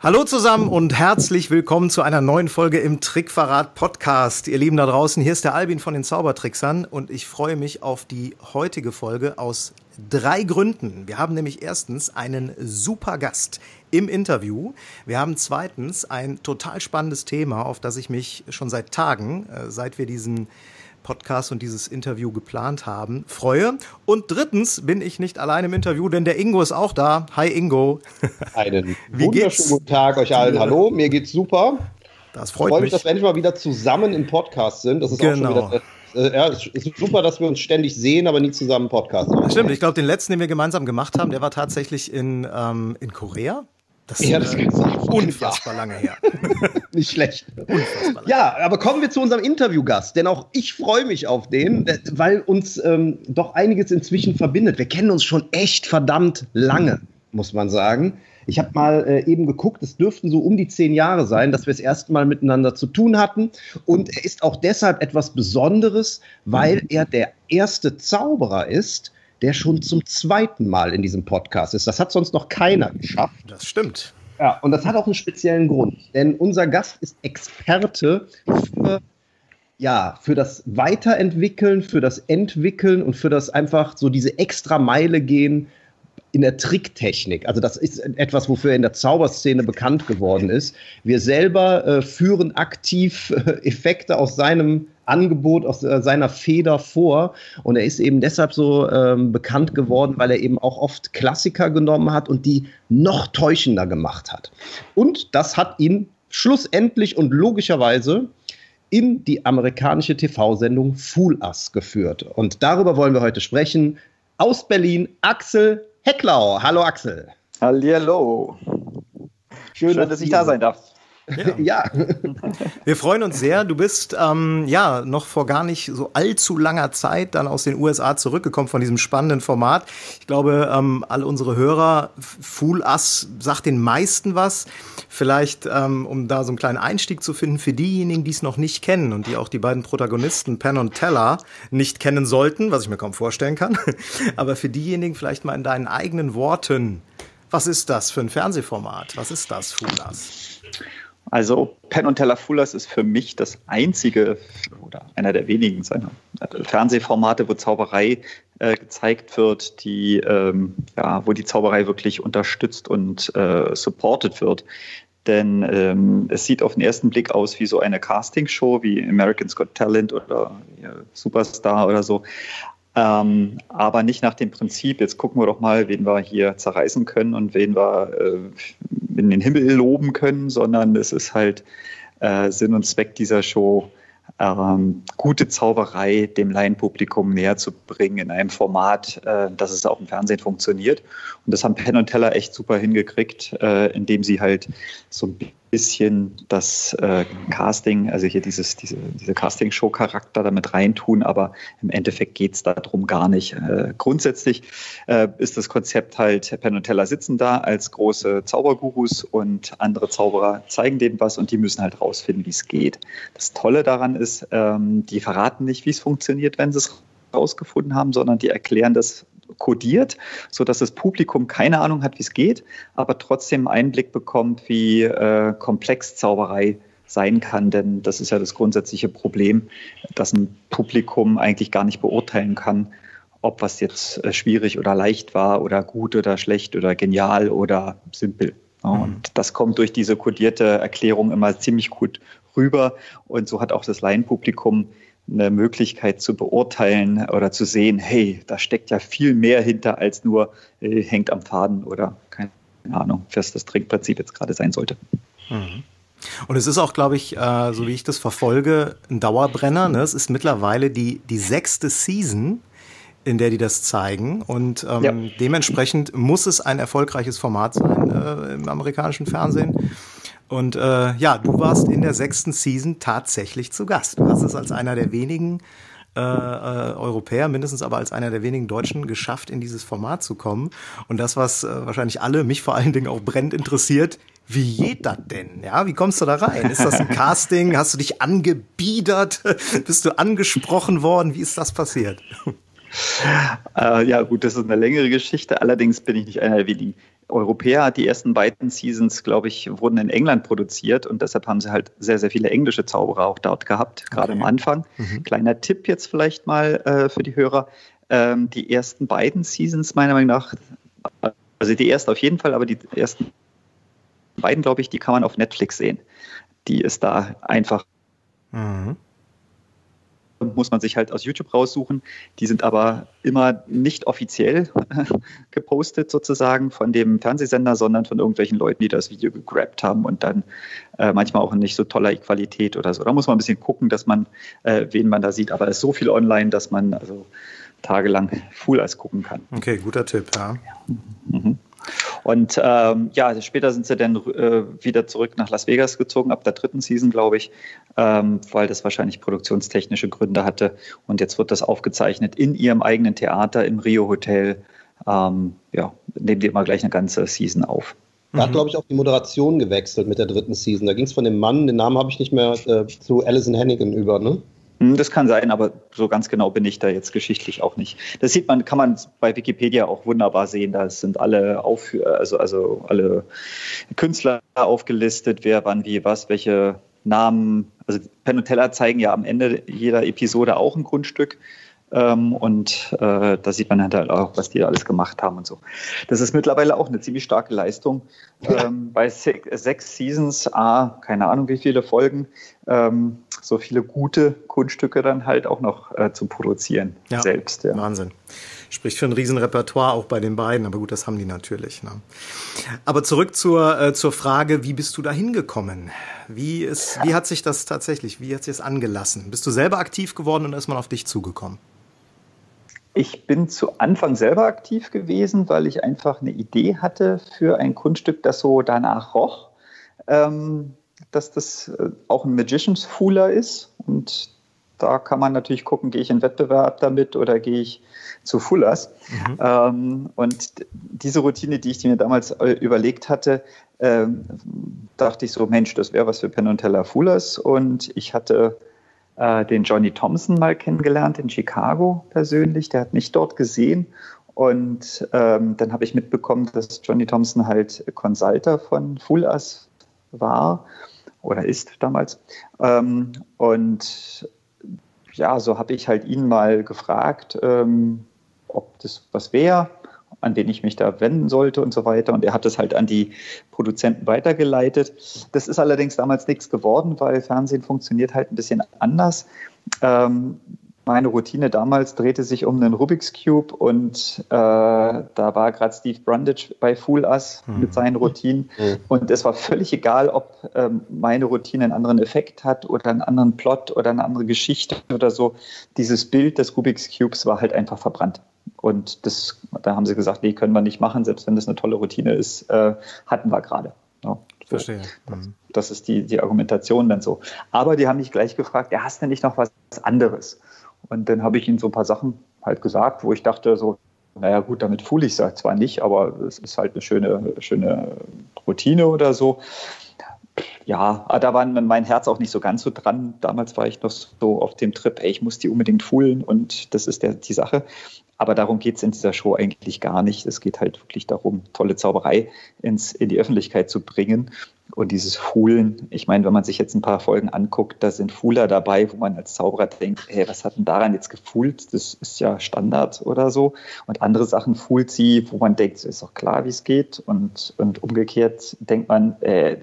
Hallo zusammen und herzlich willkommen zu einer neuen Folge im Trickverrat Podcast. Ihr Lieben da draußen, hier ist der Albin von den Zaubertricksern und ich freue mich auf die heutige Folge aus drei Gründen. Wir haben nämlich erstens einen super Gast im Interview. Wir haben zweitens ein total spannendes Thema, auf das ich mich schon seit Tagen, äh, seit wir diesen Podcast und dieses Interview geplant haben, freue. Und drittens bin ich nicht allein im Interview, denn der Ingo ist auch da. Hi Ingo. Einen Wie wunderschönen geht's? guten Tag euch allen. Hallo, mir geht's super. Das freut freue mich. dass wir endlich mal wieder zusammen im Podcast sind. Das ist genau. auch schon wieder äh, ja, es ist super, dass wir uns ständig sehen, aber nie zusammen Podcast machen. Stimmt, ich glaube, den letzten, den wir gemeinsam gemacht haben, der war tatsächlich in, ähm, in Korea. Das ja, das ist unfassbar lange her. Nicht schlecht. Unfassbar lange. Ja, aber kommen wir zu unserem Interviewgast, denn auch ich freue mich auf den, äh, weil uns ähm, doch einiges inzwischen verbindet. Wir kennen uns schon echt verdammt lange, muss man sagen. Ich habe mal äh, eben geguckt, es dürften so um die zehn Jahre sein, dass wir das erste Mal miteinander zu tun hatten. Und er ist auch deshalb etwas Besonderes, weil er der erste Zauberer ist, der schon zum zweiten Mal in diesem Podcast ist. Das hat sonst noch keiner geschafft. Das stimmt. Ja, und das hat auch einen speziellen Grund. Denn unser Gast ist Experte für, ja, für das Weiterentwickeln, für das Entwickeln und für das einfach so diese extra Meile gehen in der Tricktechnik. Also das ist etwas, wofür er in der Zauberszene bekannt geworden ist. Wir selber äh, führen aktiv äh, Effekte aus seinem Angebot, aus äh, seiner Feder vor. Und er ist eben deshalb so ähm, bekannt geworden, weil er eben auch oft Klassiker genommen hat und die noch täuschender gemacht hat. Und das hat ihn schlussendlich und logischerweise in die amerikanische TV-Sendung Fool Us geführt. Und darüber wollen wir heute sprechen. Aus Berlin, Axel Hecklau. Hallo Axel. Hallihallo. Schön, Schön dass ich da sein darf. Ja. ja. Wir freuen uns sehr. Du bist ähm, ja noch vor gar nicht so allzu langer Zeit dann aus den USA zurückgekommen von diesem spannenden Format. Ich glaube, ähm, alle unsere Hörer, Fool Us sagt den meisten was. Vielleicht, ähm, um da so einen kleinen Einstieg zu finden für diejenigen, die es noch nicht kennen und die auch die beiden Protagonisten Penn und Teller nicht kennen sollten, was ich mir kaum vorstellen kann. Aber für diejenigen vielleicht mal in deinen eigenen Worten. Was ist das für ein Fernsehformat? Was ist das, Fool Us? Also Penn und Teller Fullers ist für mich das einzige oder einer der wenigen seiner äh, Fernsehformate, wo Zauberei äh, gezeigt wird, die, ähm, ja, wo die Zauberei wirklich unterstützt und äh, supported wird. Denn ähm, es sieht auf den ersten Blick aus wie so eine Castingshow wie American's Got Talent oder ja, Superstar oder so. Ähm, aber nicht nach dem Prinzip, jetzt gucken wir doch mal, wen wir hier zerreißen können und wen wir äh, in den Himmel loben können, sondern es ist halt äh, Sinn und Zweck dieser Show, ähm, gute Zauberei dem Laienpublikum näher zu bringen in einem Format, äh, dass es auch im Fernsehen funktioniert. Und das haben Penn und Teller echt super hingekriegt, äh, indem sie halt so ein bisschen das äh, Casting, also hier dieses, diese, diese Casting-Show-Charakter damit reintun, aber im Endeffekt geht es darum gar nicht. Äh, grundsätzlich äh, ist das Konzept halt, Penn und Teller sitzen da als große Zaubergurus und andere Zauberer zeigen denen was und die müssen halt rausfinden, wie es geht. Das Tolle daran ist, ähm, die verraten nicht, wie es funktioniert, wenn sie es rausgefunden haben, sondern die erklären das kodiert, sodass das Publikum keine Ahnung hat, wie es geht, aber trotzdem Einblick bekommt, wie äh, komplex Zauberei sein kann. Denn das ist ja das grundsätzliche Problem, dass ein Publikum eigentlich gar nicht beurteilen kann, ob was jetzt äh, schwierig oder leicht war oder gut oder schlecht oder genial oder simpel. Mhm. Und das kommt durch diese kodierte Erklärung immer ziemlich gut rüber. Und so hat auch das Laienpublikum eine Möglichkeit zu beurteilen oder zu sehen, hey, da steckt ja viel mehr hinter als nur äh, hängt am Faden oder keine Ahnung, was das Trinkprinzip jetzt gerade sein sollte. Mhm. Und es ist auch, glaube ich, äh, so wie ich das verfolge, ein Dauerbrenner. Ne? Es ist mittlerweile die, die sechste Season, in der die das zeigen. Und ähm, ja. dementsprechend muss es ein erfolgreiches Format sein äh, im amerikanischen Fernsehen. Und äh, ja, du warst in der sechsten Season tatsächlich zu Gast. Du hast es als einer der wenigen äh, äh, Europäer, mindestens aber als einer der wenigen Deutschen geschafft, in dieses Format zu kommen. Und das, was äh, wahrscheinlich alle, mich vor allen Dingen auch brennt interessiert, wie geht das denn? Ja, wie kommst du da rein? Ist das ein Casting? Hast du dich angebiedert? Bist du angesprochen worden? Wie ist das passiert? Äh, ja, gut, das ist eine längere Geschichte. Allerdings bin ich nicht einer der wenigen Europäer. Die ersten beiden Seasons, glaube ich, wurden in England produziert und deshalb haben sie halt sehr, sehr viele englische Zauberer auch dort gehabt, gerade okay. am Anfang. Mhm. Kleiner Tipp jetzt vielleicht mal äh, für die Hörer. Ähm, die ersten beiden Seasons, meiner Meinung nach, also die erste auf jeden Fall, aber die ersten beiden, glaube ich, die kann man auf Netflix sehen. Die ist da einfach. Mhm muss man sich halt aus YouTube raussuchen. Die sind aber immer nicht offiziell gepostet sozusagen von dem Fernsehsender, sondern von irgendwelchen Leuten, die das Video gegrabt haben und dann äh, manchmal auch in nicht so toller Qualität oder so. Da muss man ein bisschen gucken, dass man, äh, wen man da sieht. Aber es ist so viel online, dass man also tagelang Full als gucken kann. Okay, guter Tipp, ja. Mhm. Und ähm, ja, also später sind sie dann äh, wieder zurück nach Las Vegas gezogen, ab der dritten Season, glaube ich, ähm, weil das wahrscheinlich produktionstechnische Gründe hatte. Und jetzt wird das aufgezeichnet in ihrem eigenen Theater im Rio Hotel. Ähm, ja, nehmen die immer gleich eine ganze Season auf. Da hat, mhm. glaube ich, auch die Moderation gewechselt mit der dritten Season. Da ging es von dem Mann, den Namen habe ich nicht mehr, äh, zu Alison Hannigan über, ne? Hm, das kann sein, aber so ganz genau bin ich da jetzt geschichtlich auch nicht. Das sieht man, kann man bei Wikipedia auch wunderbar sehen. Da sind alle Aufführ also, also alle Künstler aufgelistet, wer wann wie was, welche Namen. Also Penn und Teller zeigen ja am Ende jeder Episode auch ein Grundstück. Ähm, und äh, da sieht man halt auch, was die alles gemacht haben und so. Das ist mittlerweile auch eine ziemlich starke Leistung. Ähm, bei sechs, sechs Seasons, ah, keine Ahnung wie viele Folgen, ähm, so viele gute Kunststücke dann halt auch noch äh, zu produzieren ja, selbst. Ja. Wahnsinn. Spricht für ein Riesenrepertoire auch bei den beiden, aber gut, das haben die natürlich. Ne? Aber zurück zur, äh, zur Frage, wie bist du da hingekommen? Wie, ist, wie hat sich das tatsächlich, wie hat sich das angelassen? Bist du selber aktiv geworden und ist man auf dich zugekommen? Ich bin zu Anfang selber aktiv gewesen, weil ich einfach eine Idee hatte für ein Kunststück, das so danach roch, ähm, dass das äh, auch ein Magician's Fooler ist. Und da kann man natürlich gucken, gehe ich in Wettbewerb damit oder gehe ich zu Fullers. Mhm. Ähm, und diese Routine, die ich mir damals äh, überlegt hatte, ähm, dachte ich so, Mensch, das wäre was für Penn und Teller Fullers. Und ich hatte äh, den Johnny Thompson mal kennengelernt in Chicago persönlich. Der hat mich dort gesehen. Und ähm, dann habe ich mitbekommen, dass Johnny Thompson halt Consulter von Full Us war oder ist damals. Ähm, und ja, so habe ich halt ihn mal gefragt, ähm, ob das was wäre an den ich mich da wenden sollte und so weiter. Und er hat es halt an die Produzenten weitergeleitet. Das ist allerdings damals nichts geworden, weil Fernsehen funktioniert halt ein bisschen anders. Ähm, meine Routine damals drehte sich um einen Rubik's Cube und äh, da war gerade Steve Brundage bei Fool Us mhm. mit seinen Routinen. Mhm. Und es war völlig egal, ob ähm, meine Routine einen anderen Effekt hat oder einen anderen Plot oder eine andere Geschichte oder so. Dieses Bild des Rubik's Cubes war halt einfach verbrannt. Und das, da haben sie gesagt, nee, können wir nicht machen, selbst wenn das eine tolle Routine ist, äh, hatten wir gerade. Ja, so. Verstehe. Mhm. Das ist die, die Argumentation dann so. Aber die haben mich gleich gefragt, ja, hast du nicht noch was anderes? Und dann habe ich ihnen so ein paar Sachen halt gesagt, wo ich dachte, so, naja, gut, damit fühle ich es zwar nicht, aber es ist halt eine schöne, schöne Routine oder so. Ja, da war mein Herz auch nicht so ganz so dran. Damals war ich noch so auf dem Trip, ey, ich muss die unbedingt fühlen und das ist der, die Sache. Aber darum geht es in dieser Show eigentlich gar nicht. Es geht halt wirklich darum, tolle Zauberei ins, in die Öffentlichkeit zu bringen. Und dieses Fuhlen, ich meine, wenn man sich jetzt ein paar Folgen anguckt, da sind Fuhler dabei, wo man als Zauberer denkt, hey, was hat denn daran jetzt gefuhlt? Das ist ja Standard oder so. Und andere Sachen fuhlt sie, wo man denkt, ist doch klar, wie es geht. Und, und umgekehrt denkt man, äh,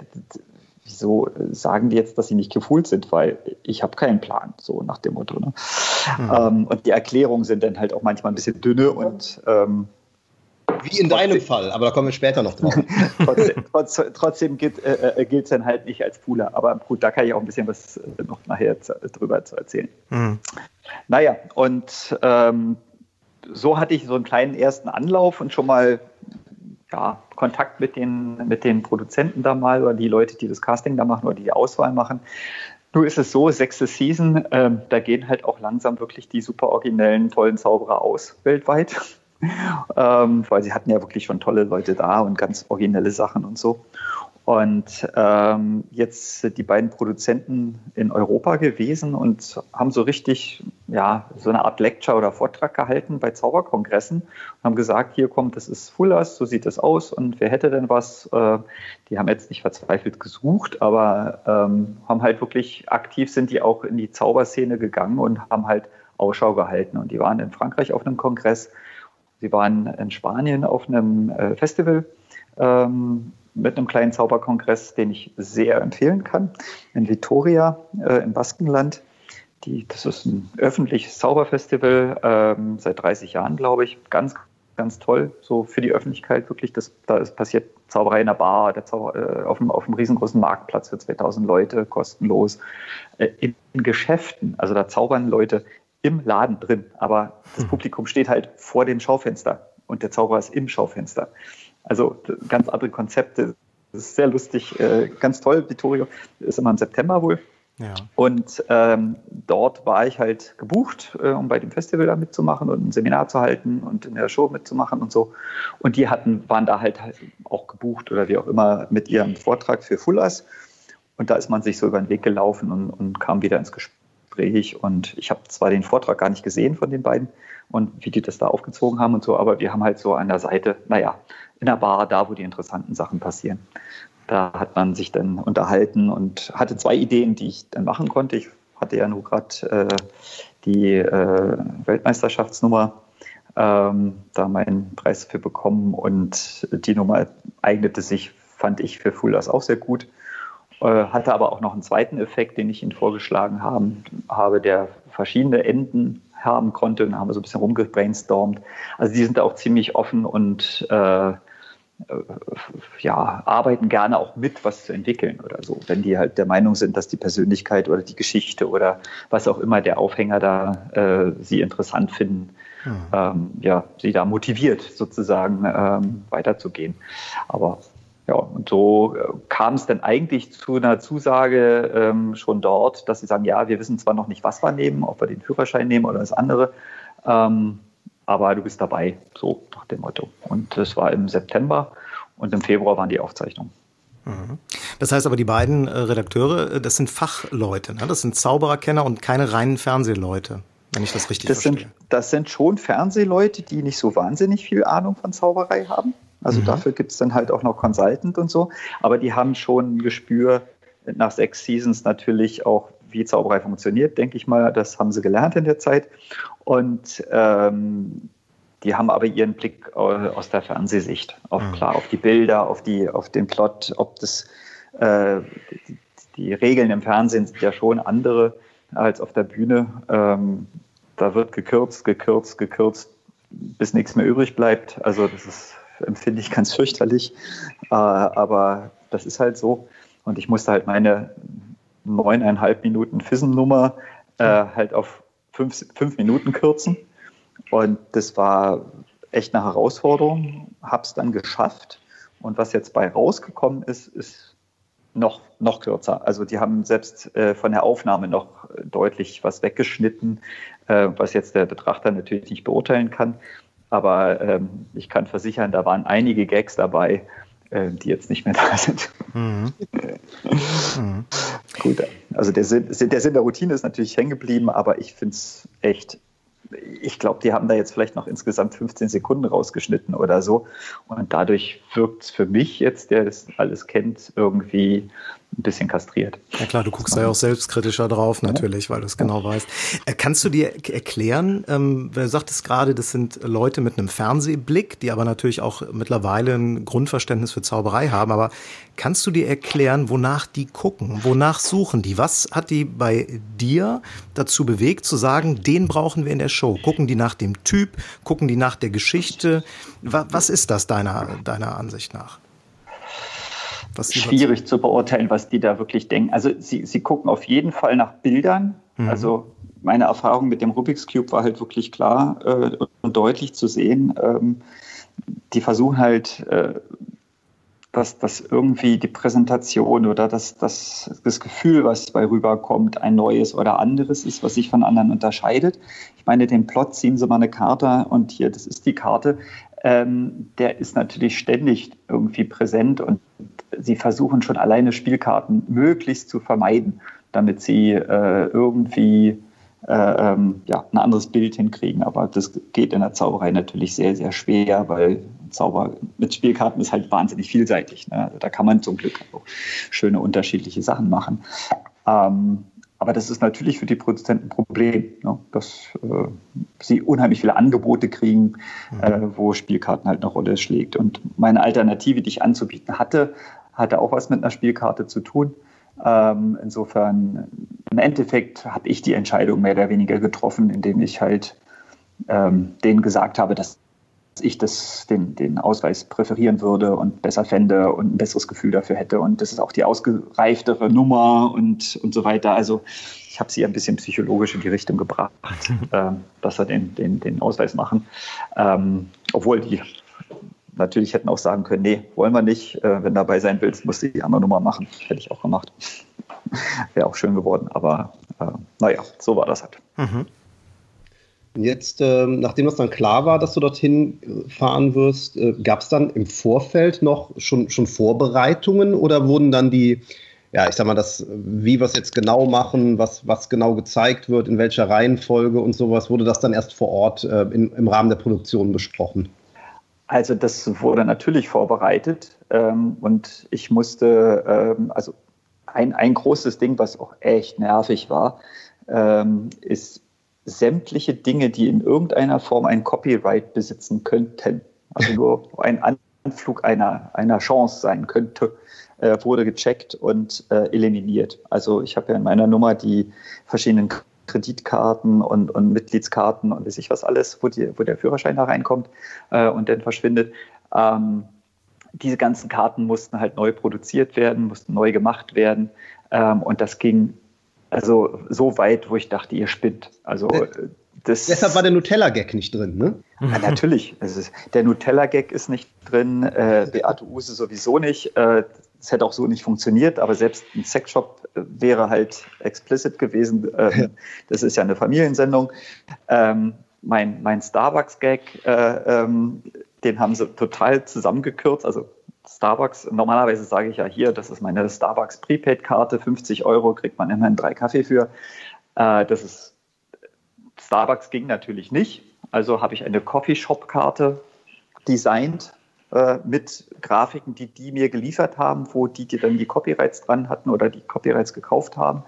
wieso sagen die jetzt, dass sie nicht gefühlt sind? Weil ich habe keinen Plan, so nach dem Motto. Ne? Mhm. Ähm, und die Erklärungen sind dann halt auch manchmal ein bisschen dünne und ähm, wie in deinem Fall, aber da kommen wir später noch drauf. trotzdem, trotzdem, trotzdem gilt es äh, äh dann halt nicht als Pooler. Aber gut, da kann ich auch ein bisschen was äh, noch nachher drüber zu erzählen. Mhm. Naja, und ähm, so hatte ich so einen kleinen ersten Anlauf und schon mal ja, Kontakt mit den, mit den Produzenten da mal oder die Leute, die das Casting da machen oder die, die Auswahl machen. Nur ist es so, sechste Season, äh, da gehen halt auch langsam wirklich die super originellen, tollen Zauberer aus weltweit. Ähm, weil sie hatten ja wirklich schon tolle Leute da und ganz originelle Sachen und so. Und ähm, jetzt sind die beiden Produzenten in Europa gewesen und haben so richtig, ja, so eine Art Lecture oder Vortrag gehalten bei Zauberkongressen und haben gesagt, hier kommt, das ist Fullers, so sieht das aus und wer hätte denn was? Äh, die haben jetzt nicht verzweifelt gesucht, aber ähm, haben halt wirklich aktiv sind die auch in die Zauberszene gegangen und haben halt Ausschau gehalten. Und die waren in Frankreich auf einem Kongress, sie waren in Spanien auf einem äh, Festival. Ähm, mit einem kleinen Zauberkongress, den ich sehr empfehlen kann, in Vitoria äh, im Baskenland. Die, das ist ein öffentliches Zauberfestival, ähm, seit 30 Jahren, glaube ich. Ganz, ganz toll, so für die Öffentlichkeit wirklich. Das, da ist passiert Zauberei in der Bar, der Zauber, äh, auf, einem, auf einem riesengroßen Marktplatz für 2000 Leute, kostenlos. Äh, in Geschäften, also da zaubern Leute im Laden drin, aber das hm. Publikum steht halt vor dem Schaufenster und der Zauberer ist im Schaufenster. Also ganz andere Konzepte. Das ist sehr lustig, äh, ganz toll. Vittorio ist immer im September wohl. Ja. Und ähm, dort war ich halt gebucht, äh, um bei dem Festival da mitzumachen und ein Seminar zu halten und in der Show mitzumachen und so. Und die hatten, waren da halt, halt auch gebucht oder wie auch immer mit ihrem Vortrag für Fullers. Und da ist man sich so über den Weg gelaufen und, und kam wieder ins Gespräch. Und ich habe zwar den Vortrag gar nicht gesehen von den beiden und wie die das da aufgezogen haben und so, aber wir haben halt so an der Seite, naja, in der Bar, da wo die interessanten Sachen passieren. Da hat man sich dann unterhalten und hatte zwei Ideen, die ich dann machen konnte. Ich hatte ja nur gerade äh, die äh, Weltmeisterschaftsnummer ähm, da meinen Preis für bekommen und die Nummer eignete sich, fand ich, für Fullers auch sehr gut. Äh, hatte aber auch noch einen zweiten Effekt, den ich Ihnen vorgeschlagen haben, habe, der verschiedene Enden haben konnte. Und haben wir so ein bisschen rumgebrainstormt. Also die sind da auch ziemlich offen und äh, ja, arbeiten gerne auch mit, was zu entwickeln oder so. Wenn die halt der Meinung sind, dass die Persönlichkeit oder die Geschichte oder was auch immer der Aufhänger da äh, sie interessant finden, mhm. ähm, ja, sie da motiviert sozusagen ähm, weiterzugehen. Aber ja, und so äh, kam es dann eigentlich zu einer Zusage ähm, schon dort, dass sie sagen, ja, wir wissen zwar noch nicht, was wir nehmen, ob wir den Führerschein nehmen oder das andere, ähm, aber du bist dabei, so nach dem Motto. Und das war im September und im Februar waren die Aufzeichnungen. Mhm. Das heißt aber, die beiden äh, Redakteure, äh, das sind Fachleute, ne? das sind Zaubererkenner und keine reinen Fernsehleute, wenn ich das richtig das verstehe. Sind, das sind schon Fernsehleute, die nicht so wahnsinnig viel Ahnung von Zauberei haben. Also mhm. dafür gibt es dann halt auch noch Consultant und so. Aber die haben schon ein Gespür nach sechs Seasons natürlich auch, wie Zauberei funktioniert, denke ich mal. Das haben sie gelernt in der Zeit. Und ähm, die haben aber ihren Blick aus der Fernsehsicht, auf mhm. klar, auf die Bilder, auf, die, auf den Plot, ob das äh, die, die, Regeln im Fernsehen sind ja schon andere als auf der Bühne. Ähm, da wird gekürzt, gekürzt, gekürzt, bis nichts mehr übrig bleibt. Also das ist, empfinde ich ganz fürchterlich. Äh, aber das ist halt so. Und ich musste halt meine neuneinhalb Minuten Fissen-Nummer äh, halt auf fünf, fünf Minuten kürzen. Und das war echt eine Herausforderung, habe es dann geschafft. Und was jetzt bei rausgekommen ist, ist noch, noch kürzer. Also die haben selbst äh, von der Aufnahme noch deutlich was weggeschnitten, äh, was jetzt der Betrachter natürlich nicht beurteilen kann. Aber ähm, ich kann versichern, da waren einige Gags dabei, äh, die jetzt nicht mehr da sind. Mhm. mhm. Gut, also der Sinn, der Sinn der Routine ist natürlich hängen geblieben, aber ich finde es echt ich glaube, die haben da jetzt vielleicht noch insgesamt 15 Sekunden rausgeschnitten oder so. Und dadurch wirkt es für mich jetzt, der das alles kennt, irgendwie ein bisschen kastriert. Ja klar, du guckst da ja auch selbstkritischer drauf natürlich, weil du es genau weißt. Äh, kannst du dir erklären, ähm, du sagtest gerade, das sind Leute mit einem Fernsehblick, die aber natürlich auch mittlerweile ein Grundverständnis für Zauberei haben, aber kannst du dir erklären, wonach die gucken, wonach suchen die? Was hat die bei dir dazu bewegt zu sagen, den brauchen wir in der Show? Gucken die nach dem Typ, gucken die nach der Geschichte? Was ist das deiner, deiner Ansicht nach? Schwierig zu beurteilen, was die da wirklich denken. Also sie, sie gucken auf jeden Fall nach Bildern. Mhm. Also meine Erfahrung mit dem Rubik's Cube war halt wirklich klar äh, und deutlich zu sehen. Ähm, die versuchen halt, äh, dass, dass irgendwie die Präsentation oder das, das, das Gefühl, was bei rüberkommt, ein neues oder anderes ist, was sich von anderen unterscheidet. Ich meine, den Plot ziehen sie mal eine Karte und hier, das ist die Karte. Ähm, der ist natürlich ständig irgendwie präsent und sie versuchen schon alleine Spielkarten möglichst zu vermeiden, damit sie äh, irgendwie äh, ähm, ja, ein anderes Bild hinkriegen. Aber das geht in der Zauberei natürlich sehr, sehr schwer, weil Zauber mit Spielkarten ist halt wahnsinnig vielseitig. Ne? Also da kann man zum Glück auch schöne unterschiedliche Sachen machen. Ähm, aber das ist natürlich für die Produzenten ein Problem, ne? dass äh, sie unheimlich viele Angebote kriegen, mhm. äh, wo Spielkarten halt eine Rolle schlägt. Und meine Alternative, die ich anzubieten hatte, hatte auch was mit einer Spielkarte zu tun. Ähm, insofern, im Endeffekt habe ich die Entscheidung mehr oder weniger getroffen, indem ich halt ähm, denen gesagt habe, dass ich das, den, den Ausweis präferieren würde und besser fände und ein besseres Gefühl dafür hätte. Und das ist auch die ausgereiftere Nummer und, und so weiter. Also ich habe sie ein bisschen psychologisch in die Richtung gebracht, äh, dass wir den, den, den Ausweis machen. Ähm, obwohl die natürlich hätten auch sagen können, nee, wollen wir nicht. Äh, wenn du dabei sein willst, musst du die andere Nummer machen. Hätte ich auch gemacht. Wäre auch schön geworden. Aber äh, naja, so war das halt. Mhm. Jetzt, äh, nachdem das dann klar war, dass du dorthin äh, fahren wirst, äh, gab es dann im Vorfeld noch schon, schon Vorbereitungen oder wurden dann die, ja, ich sag mal, das, wie wir es jetzt genau machen, was, was genau gezeigt wird, in welcher Reihenfolge und sowas, wurde das dann erst vor Ort äh, in, im Rahmen der Produktion besprochen? Also das wurde natürlich vorbereitet ähm, und ich musste, ähm, also ein, ein großes Ding, was auch echt nervig war, ähm, ist sämtliche Dinge, die in irgendeiner Form ein Copyright besitzen könnten, also nur ein Anflug einer, einer Chance sein könnte, äh, wurde gecheckt und äh, eliminiert. Also ich habe ja in meiner Nummer die verschiedenen Kreditkarten und, und Mitgliedskarten und weiß ich was alles, wo, die, wo der Führerschein da reinkommt äh, und dann verschwindet. Ähm, diese ganzen Karten mussten halt neu produziert werden, mussten neu gemacht werden. Ähm, und das ging also so weit, wo ich dachte, ihr spinnt. Also das, Deshalb war der Nutella-Gag nicht drin, ne? Ja, natürlich. Ist, der Nutella-Gag ist nicht drin, äh, Beate Use sowieso nicht. Äh, es hätte auch so nicht funktioniert, aber selbst ein Sexshop äh, wäre halt explicit gewesen. Ähm. Das ist ja eine Familiensendung. Ähm, mein mein Starbucks-Gag, äh, ähm, den haben sie total zusammengekürzt. Also Starbucks, normalerweise sage ich ja hier, das ist meine Starbucks Prepaid-Karte, 50 Euro kriegt man immerhin drei Kaffee für. Äh, das ist, Starbucks ging natürlich nicht. Also habe ich eine Coffeeshop-Karte designt äh, mit Grafiken, die die mir geliefert haben, wo die, die dann die Copyrights dran hatten oder die Copyrights gekauft haben.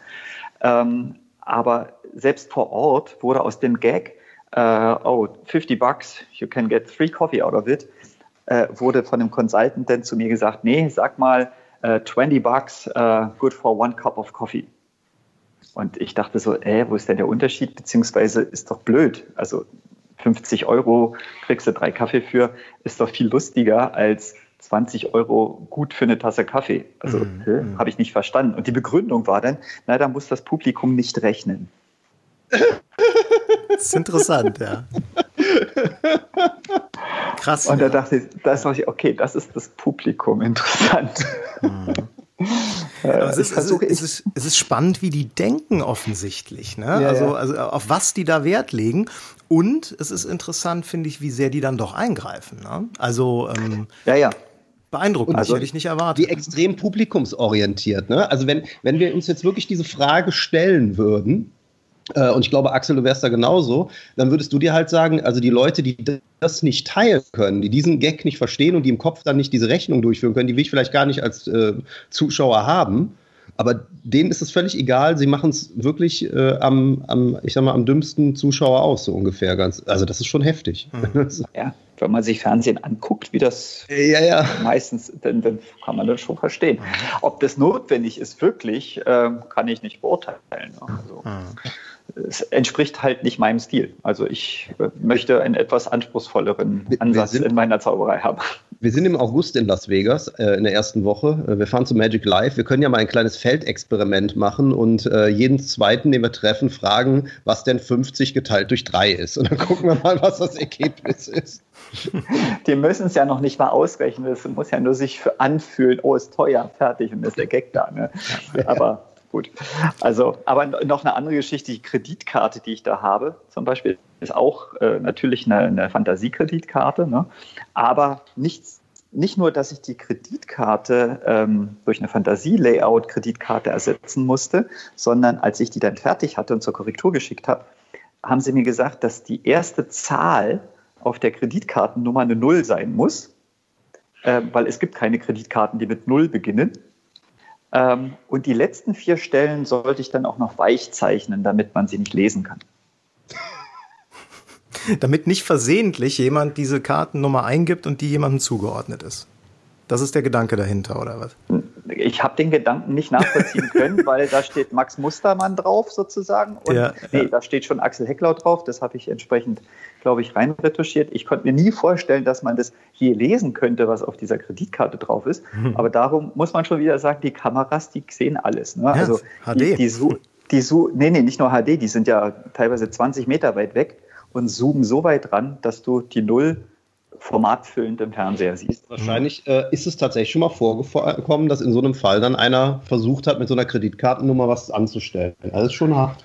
Ähm, aber selbst vor Ort wurde aus dem Gag, äh, oh, 50 bucks, you can get three coffee out of it, äh, wurde von einem Consultant dann zu mir gesagt, nee, sag mal, äh, 20 bucks, uh, good for one cup of coffee. Und ich dachte so, äh, wo ist denn der Unterschied? Beziehungsweise ist doch blöd. Also 50 Euro kriegst du drei Kaffee für, ist doch viel lustiger als 20 Euro gut für eine Tasse Kaffee. Also mhm. mhm. habe ich nicht verstanden. Und die Begründung war dann, na, da muss das Publikum nicht rechnen. Das ist interessant, ja. Krass. Und da dachte ich, da dachte ich, okay, das ist das Publikum, interessant. Mhm. Es, ist, also, es, ist, es ist spannend, wie die denken offensichtlich. Ne? Ja, also, also auf was die da Wert legen. Und es ist interessant, finde ich, wie sehr die dann doch eingreifen. Ne? Also ähm, ja, ja. Beeindruckend, also, hätte ich nicht erwartet. Die extrem publikumsorientiert. Ne? Also wenn, wenn wir uns jetzt wirklich diese Frage stellen würden, äh, und ich glaube, Axel, du wärst da genauso, dann würdest du dir halt sagen, also die Leute, die das nicht teilen können, die diesen Gag nicht verstehen und die im Kopf dann nicht diese Rechnung durchführen können, die will ich vielleicht gar nicht als äh, Zuschauer haben. Aber denen ist es völlig egal. Sie machen es wirklich äh, am, am, ich sag mal, am dümmsten Zuschauer aus, so ungefähr. Ganz, also das ist schon heftig. Mhm. Ja, wenn man sich Fernsehen anguckt, wie das ja, ja. meistens, dann, dann, kann man das schon verstehen. Mhm. Ob das notwendig ist, wirklich, äh, kann ich nicht beurteilen. Also, mhm es entspricht halt nicht meinem Stil. Also ich möchte einen etwas anspruchsvolleren Ansatz sind, in meiner Zauberei haben. Wir sind im August in Las Vegas äh, in der ersten Woche. Äh, wir fahren zu Magic Live. Wir können ja mal ein kleines Feldexperiment machen und äh, jeden zweiten, den wir treffen, fragen, was denn 50 geteilt durch 3 ist. Und dann gucken wir mal, was das Ergebnis ist. Die müssen es ja noch nicht mal ausrechnen. Es muss ja nur sich anfühlen, oh, ist teuer, fertig und ist der Gag da. Ne? Aber gut. Also, aber noch eine andere Geschichte, die Kreditkarte, die ich da habe, zum Beispiel, ist auch äh, natürlich eine, eine Fantasiekreditkarte, ne? aber nichts, nicht nur, dass ich die Kreditkarte ähm, durch eine Fantasie-Layout-Kreditkarte ersetzen musste, sondern als ich die dann fertig hatte und zur Korrektur geschickt habe, haben sie mir gesagt, dass die erste Zahl auf der Kreditkartennummer eine Null sein muss, äh, weil es gibt keine Kreditkarten, die mit Null beginnen. Ähm, und die letzten vier Stellen sollte ich dann auch noch weich zeichnen, damit man sie nicht lesen kann. damit nicht versehentlich jemand diese Kartennummer eingibt und die jemandem zugeordnet ist. Das ist der Gedanke dahinter, oder was? Ich habe den Gedanken nicht nachvollziehen können, weil da steht Max Mustermann drauf sozusagen. Und ja, nee, ja. da steht schon Axel Hecklau drauf. Das habe ich entsprechend, glaube ich, reinretuschiert. Ich konnte mir nie vorstellen, dass man das hier lesen könnte, was auf dieser Kreditkarte drauf ist. Mhm. Aber darum muss man schon wieder sagen, die Kameras, die sehen alles. Ne? Ja, also HD. Die, die, die, die, nee, nee, nicht nur HD, die sind ja teilweise 20 Meter weit weg und zoomen so weit ran, dass du die Null formatfüllend im Fernseher siehst. Wahrscheinlich äh, ist es tatsächlich schon mal vorgekommen, dass in so einem Fall dann einer versucht hat, mit so einer Kreditkartennummer was anzustellen. Das ist schon hart.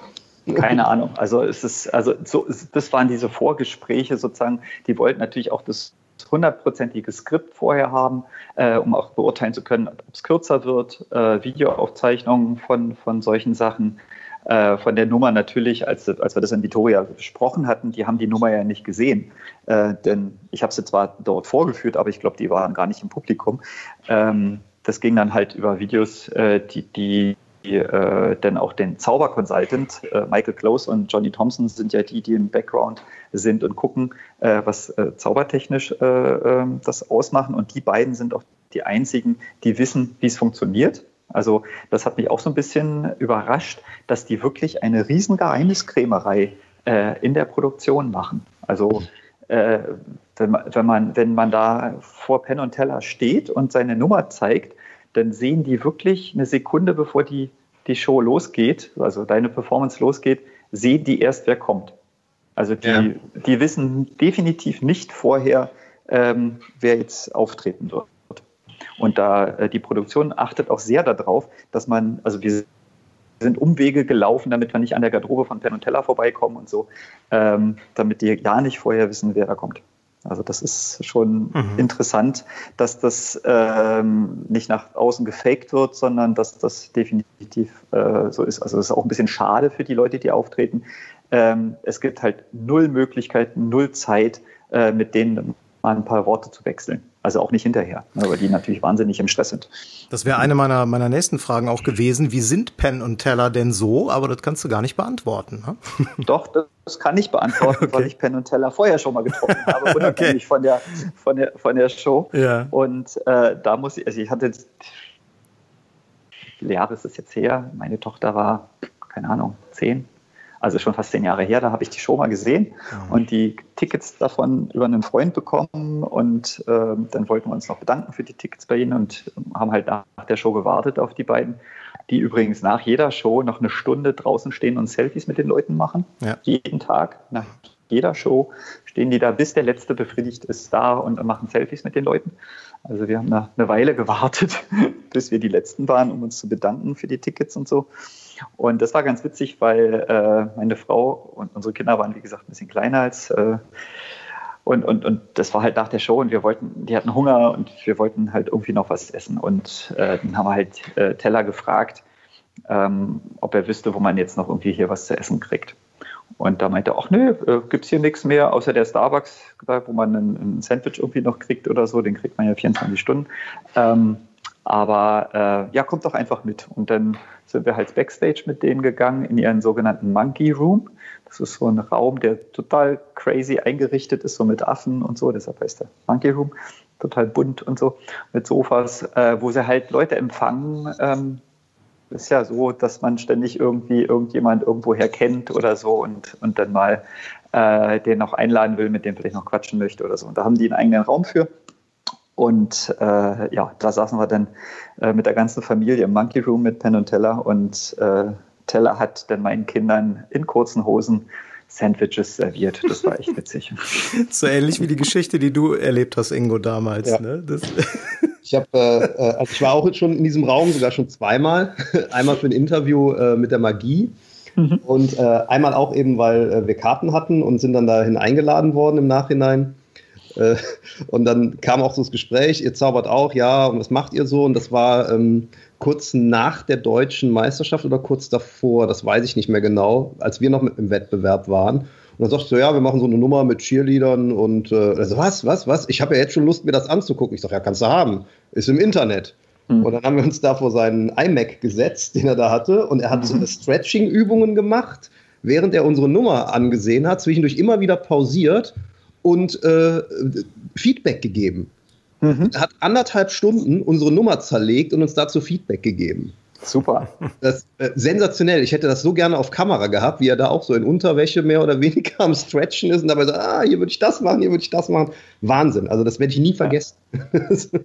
Keine Ahnung. Also es ist, also so, das waren diese Vorgespräche sozusagen, die wollten natürlich auch das hundertprozentige Skript vorher haben, äh, um auch beurteilen zu können, ob es kürzer wird, äh, Videoaufzeichnungen von, von solchen Sachen. Äh, von der Nummer natürlich, als, als wir das in Vitoria besprochen hatten, die haben die Nummer ja nicht gesehen. Äh, denn ich habe sie zwar dort vorgeführt, aber ich glaube, die waren gar nicht im Publikum. Ähm, das ging dann halt über Videos, äh, die, die äh, denn auch den Zauberconsultant, äh, Michael Close und Johnny Thompson sind ja die, die im Background sind und gucken, äh, was äh, zaubertechnisch äh, ähm, das ausmachen. Und die beiden sind auch die einzigen, die wissen, wie es funktioniert. Also das hat mich auch so ein bisschen überrascht, dass die wirklich eine riesen Geheimniskrämerei äh, in der Produktion machen. Also äh, wenn, man, wenn, man, wenn man da vor Penn und Teller steht und seine Nummer zeigt, dann sehen die wirklich eine Sekunde, bevor die, die Show losgeht, also deine Performance losgeht, sehen die erst, wer kommt. Also die, ja. die wissen definitiv nicht vorher, ähm, wer jetzt auftreten wird. Und da äh, die Produktion achtet auch sehr darauf, dass man, also wir sind Umwege gelaufen, damit wir nicht an der Garderobe von Penn und Teller vorbeikommen und so, ähm, damit die gar nicht vorher wissen, wer da kommt. Also das ist schon mhm. interessant, dass das ähm, nicht nach außen gefaked wird, sondern dass das definitiv äh, so ist. Also das ist auch ein bisschen schade für die Leute, die auftreten. Ähm, es gibt halt null Möglichkeiten, null Zeit, äh, mit denen mal ein paar Worte zu wechseln. Also auch nicht hinterher, ne, weil die natürlich wahnsinnig im Stress sind. Das wäre eine meiner, meiner nächsten Fragen auch gewesen. Wie sind Penn und Teller denn so? Aber das kannst du gar nicht beantworten. Ne? Doch, das kann ich beantworten, okay. weil ich Penn und Teller vorher schon mal getroffen habe, unabhängig okay. von, der, von, der, von der Show. Ja. Und äh, da muss ich, also ich hatte, wie viele Jahre ist es jetzt her? Meine Tochter war, keine Ahnung, zehn, also schon fast zehn Jahre her, da habe ich die Show mal gesehen mhm. und die Tickets davon über einen Freund bekommen und äh, dann wollten wir uns noch bedanken für die Tickets bei ihnen und haben halt nach der Show gewartet auf die beiden, die übrigens nach jeder Show noch eine Stunde draußen stehen und Selfies mit den Leuten machen. Ja. Jeden Tag, nach jeder Show stehen die da, bis der Letzte befriedigt ist, da und machen Selfies mit den Leuten. Also wir haben eine Weile gewartet, bis wir die Letzten waren, um uns zu bedanken für die Tickets und so. Und das war ganz witzig, weil äh, meine Frau und unsere Kinder waren, wie gesagt, ein bisschen kleiner als. Äh, und, und, und das war halt nach der Show und wir wollten, die hatten Hunger und wir wollten halt irgendwie noch was essen. Und äh, dann haben wir halt äh, Teller gefragt, ähm, ob er wüsste, wo man jetzt noch irgendwie hier was zu essen kriegt. Und da meinte er, ach nö, äh, gibt es hier nichts mehr, außer der Starbucks, wo man ein, ein, Sandwich irgendwie noch kriegt oder so, den kriegt man ja 24 Stunden. Ähm, aber äh, ja, kommt doch einfach mit. Und dann sind wir halt backstage mit denen gegangen in ihren sogenannten Monkey Room. Das ist so ein Raum, der total crazy eingerichtet ist, so mit Affen und so. Deshalb heißt der Monkey Room. Total bunt und so, mit Sofas, äh, wo sie halt Leute empfangen. Ähm, ist ja so, dass man ständig irgendwie irgendjemand irgendwoher kennt oder so und, und dann mal äh, den noch einladen will, mit dem vielleicht noch quatschen möchte oder so. Und da haben die einen eigenen Raum für. Und äh, ja, da saßen wir dann äh, mit der ganzen Familie im Monkey Room mit Penn und Teller und äh, Teller hat dann meinen Kindern in kurzen Hosen Sandwiches serviert. Das war echt witzig. so ähnlich wie die Geschichte, die du erlebt hast, Ingo, damals. Ja. Ne? ich habe, äh, äh, also ich war auch schon in diesem Raum sogar schon zweimal. Einmal für ein Interview äh, mit der Magie. Mhm. Und äh, einmal auch eben, weil äh, wir Karten hatten und sind dann dahin eingeladen worden im Nachhinein. Äh, und dann kam auch so das Gespräch, ihr zaubert auch, ja, und was macht ihr so? Und das war ähm, kurz nach der deutschen Meisterschaft oder kurz davor, das weiß ich nicht mehr genau, als wir noch mit im Wettbewerb waren. Und dann sagst du, ja, wir machen so eine Nummer mit Cheerleadern und äh, also, was, was, was? Ich habe ja jetzt schon Lust, mir das anzugucken. Ich sage, ja, kannst du haben. Ist im Internet. Mhm. Und dann haben wir uns da vor seinen iMac gesetzt, den er da hatte, und er hat mhm. so Stretching-Übungen gemacht, während er unsere Nummer angesehen hat, zwischendurch immer wieder pausiert und äh, Feedback gegeben. Mhm. Er hat anderthalb Stunden unsere Nummer zerlegt und uns dazu Feedback gegeben. Super. Das, äh, sensationell. Ich hätte das so gerne auf Kamera gehabt, wie er da auch so in Unterwäsche mehr oder weniger am Stretchen ist und dabei so, ah, hier würde ich das machen, hier würde ich das machen. Wahnsinn. Also das werde ich nie vergessen.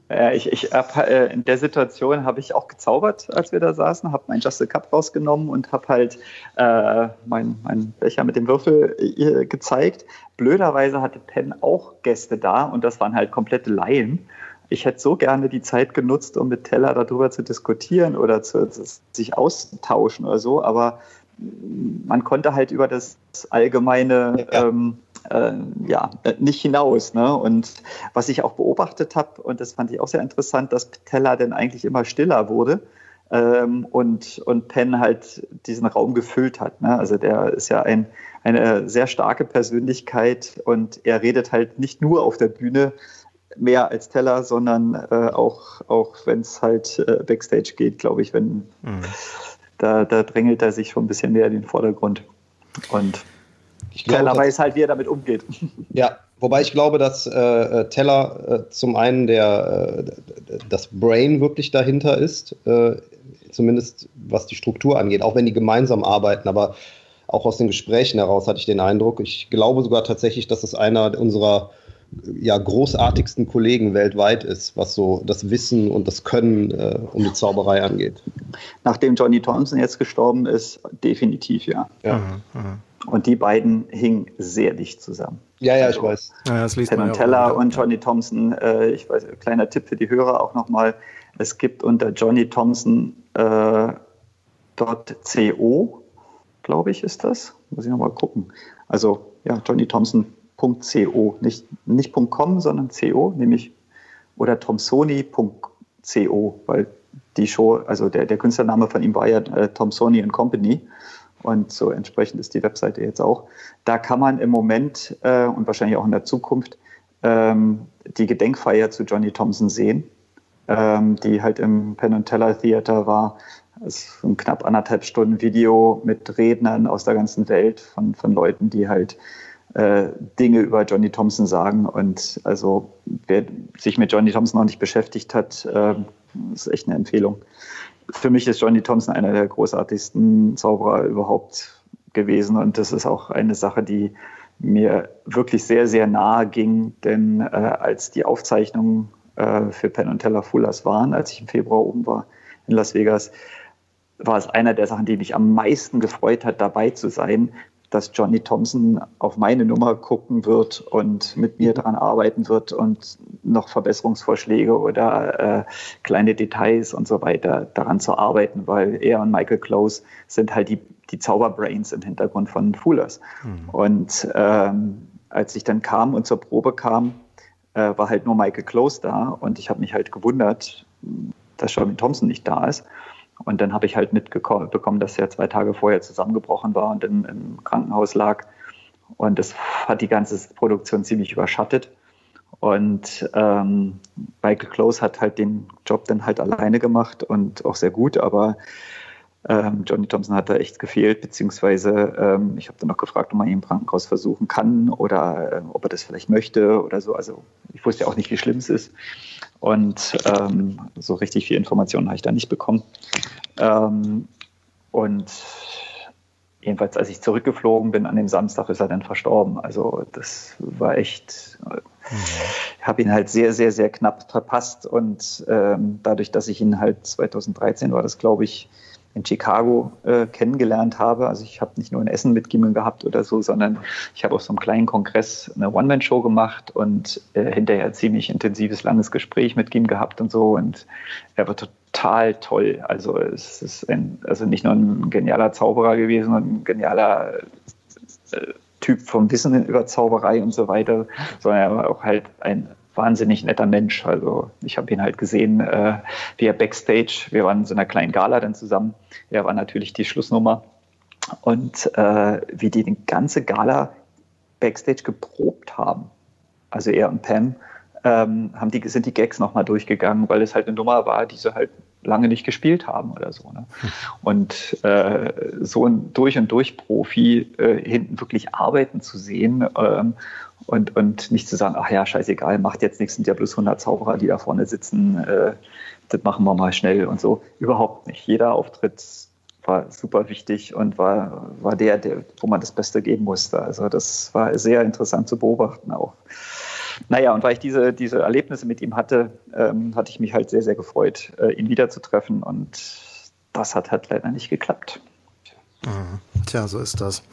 Ja, ich, ich hab, äh, in der Situation habe ich auch gezaubert, als wir da saßen, habe mein Just a Cup rausgenommen und habe halt äh, meinen mein Becher mit dem Würfel äh, gezeigt. Blöderweise hatte Penn auch Gäste da und das waren halt komplette Laien ich hätte so gerne die Zeit genutzt, um mit Teller darüber zu diskutieren oder zu, zu, sich auszutauschen oder so, aber man konnte halt über das allgemeine ja. Ähm, äh, ja, nicht hinaus. Ne? Und was ich auch beobachtet habe, und das fand ich auch sehr interessant, dass Teller dann eigentlich immer stiller wurde. Ähm, und, und Penn halt diesen Raum gefüllt hat. Ne? Also der ist ja ein, eine sehr starke Persönlichkeit und er redet halt nicht nur auf der Bühne, mehr als Teller, sondern äh, auch, auch wenn es halt äh, Backstage geht, glaube ich, wenn mhm. da, da drängelt er sich schon ein bisschen mehr in den Vordergrund. Und ich glaube, Teller weiß halt, wie er damit umgeht. Ja, wobei ich glaube, dass äh, äh Teller äh, zum einen der, äh, das Brain wirklich dahinter ist, zumindest was die Struktur angeht, auch wenn die gemeinsam arbeiten, aber auch aus den Gesprächen heraus hatte ich den Eindruck, ich glaube sogar tatsächlich, dass es einer unserer ja, großartigsten Kollegen weltweit ist, was so das Wissen und das Können äh, um die Zauberei angeht. Nachdem Johnny Thompson jetzt gestorben ist, definitiv ja. ja. Mhm, mhm. Und die beiden hingen sehr dicht zusammen. Ja, ja, ich weiß. Ja, das liest Penn und Teller und Johnny Thompson, äh, ich weiß, kleiner Tipp für die Hörer auch nochmal, es gibt unter Johnny Thompson äh, .co, glaube ich, ist das. Muss ich nochmal gucken. Also ja, Johnny Thompson .co, nicht, nicht .com, sondern .co, nämlich oder tomsoni.co, weil die Show, also der, der Künstlername von ihm war ja äh, Tomsoni Company und so entsprechend ist die Webseite jetzt auch. Da kann man im Moment äh, und wahrscheinlich auch in der Zukunft ähm, die Gedenkfeier zu Johnny Thompson sehen, ähm, die halt im Penn and Teller Theater war. Es ist ein knapp anderthalb Stunden Video mit Rednern aus der ganzen Welt von, von Leuten, die halt äh, Dinge über Johnny Thompson sagen. Und also wer sich mit Johnny Thompson noch nicht beschäftigt hat, äh, ist echt eine Empfehlung. Für mich ist Johnny Thompson einer der großartigsten Zauberer überhaupt gewesen. Und das ist auch eine Sache, die mir wirklich sehr, sehr nahe ging. Denn äh, als die Aufzeichnungen äh, für Penn und Teller Fullers waren, als ich im Februar oben war in Las Vegas, war es einer der Sachen, die mich am meisten gefreut hat, dabei zu sein, dass Johnny Thompson auf meine Nummer gucken wird und mit mir daran arbeiten wird und noch Verbesserungsvorschläge oder äh, kleine Details und so weiter daran zu arbeiten, weil er und Michael Close sind halt die, die Zauberbrains im Hintergrund von Foolers. Mhm. Und ähm, als ich dann kam und zur Probe kam, äh, war halt nur Michael Close da und ich habe mich halt gewundert, dass Johnny Thompson nicht da ist. Und dann habe ich halt mitbekommen, dass er zwei Tage vorher zusammengebrochen war und im, im Krankenhaus lag. Und das hat die ganze Produktion ziemlich überschattet. Und ähm, Michael Close hat halt den Job dann halt alleine gemacht und auch sehr gut, aber ähm, Johnny Thompson hat da echt gefehlt, beziehungsweise ähm, ich habe dann noch gefragt, ob man ihn im Krankenhaus versuchen kann oder äh, ob er das vielleicht möchte oder so. Also ich wusste ja auch nicht, wie schlimm es ist. Und ähm, so richtig viel Informationen habe ich da nicht bekommen. Ähm, und jedenfalls, als ich zurückgeflogen bin an dem Samstag, ist er dann verstorben. Also das war echt, mhm. ich habe ihn halt sehr, sehr, sehr knapp verpasst. Und ähm, dadurch, dass ich ihn halt 2013 war das, glaube ich, in Chicago äh, kennengelernt habe. Also ich habe nicht nur ein Essen mit ihm gehabt oder so, sondern ich habe auf so einem kleinen Kongress eine One-Man-Show gemacht und äh, hinterher ziemlich intensives, langes Gespräch mit ihm gehabt und so. Und er war total toll. Also es ist ein, also nicht nur ein genialer Zauberer gewesen und ein genialer äh, Typ vom Wissen über Zauberei und so weiter, sondern er war auch halt ein wahnsinnig netter Mensch. Also ich habe ihn halt gesehen, äh, wie er backstage, wir waren in so einer kleinen Gala dann zusammen. Er war natürlich die Schlussnummer. Und äh, wie die die ganze Gala backstage geprobt haben. Also er und Pam ähm, haben die, sind die Gags nochmal durchgegangen, weil es halt eine Nummer war, die sie halt lange nicht gespielt haben oder so. Ne? Und äh, so ein durch und durch Profi äh, hinten wirklich arbeiten zu sehen ähm, und, und nicht zu sagen, ach ja, scheißegal, macht jetzt nichts, sind ja bloß 100 Zauberer, die da vorne sitzen, äh, das machen wir mal schnell und so. Überhaupt nicht. Jeder Auftritt war super wichtig und war, war der, der, wo man das Beste geben musste. Also das war sehr interessant zu beobachten auch. Naja, und weil ich diese, diese Erlebnisse mit ihm hatte, ähm, hatte ich mich halt sehr, sehr gefreut, äh, ihn wiederzutreffen. Und das hat halt leider nicht geklappt. Mhm. Tja, so ist das.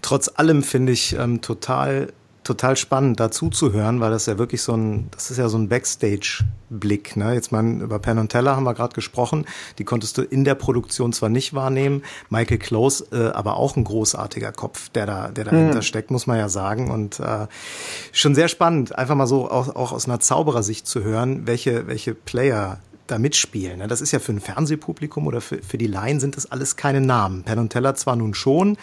Trotz allem finde ich ähm, total total spannend dazu zu hören, weil das ja wirklich so ein, das ist ja so ein Backstage-Blick. Ne? Jetzt mal über Penn und Teller haben wir gerade gesprochen. Die konntest du in der Produktion zwar nicht wahrnehmen, Michael Close, äh, aber auch ein großartiger Kopf, der da, der dahinter mhm. steckt, muss man ja sagen. Und äh, schon sehr spannend, einfach mal so auch, auch aus einer Zauberersicht zu hören, welche, welche Player da mitspielen. Ne? Das ist ja für ein Fernsehpublikum oder für, für die Laien sind das alles keine Namen. Penn und Teller zwar nun schon,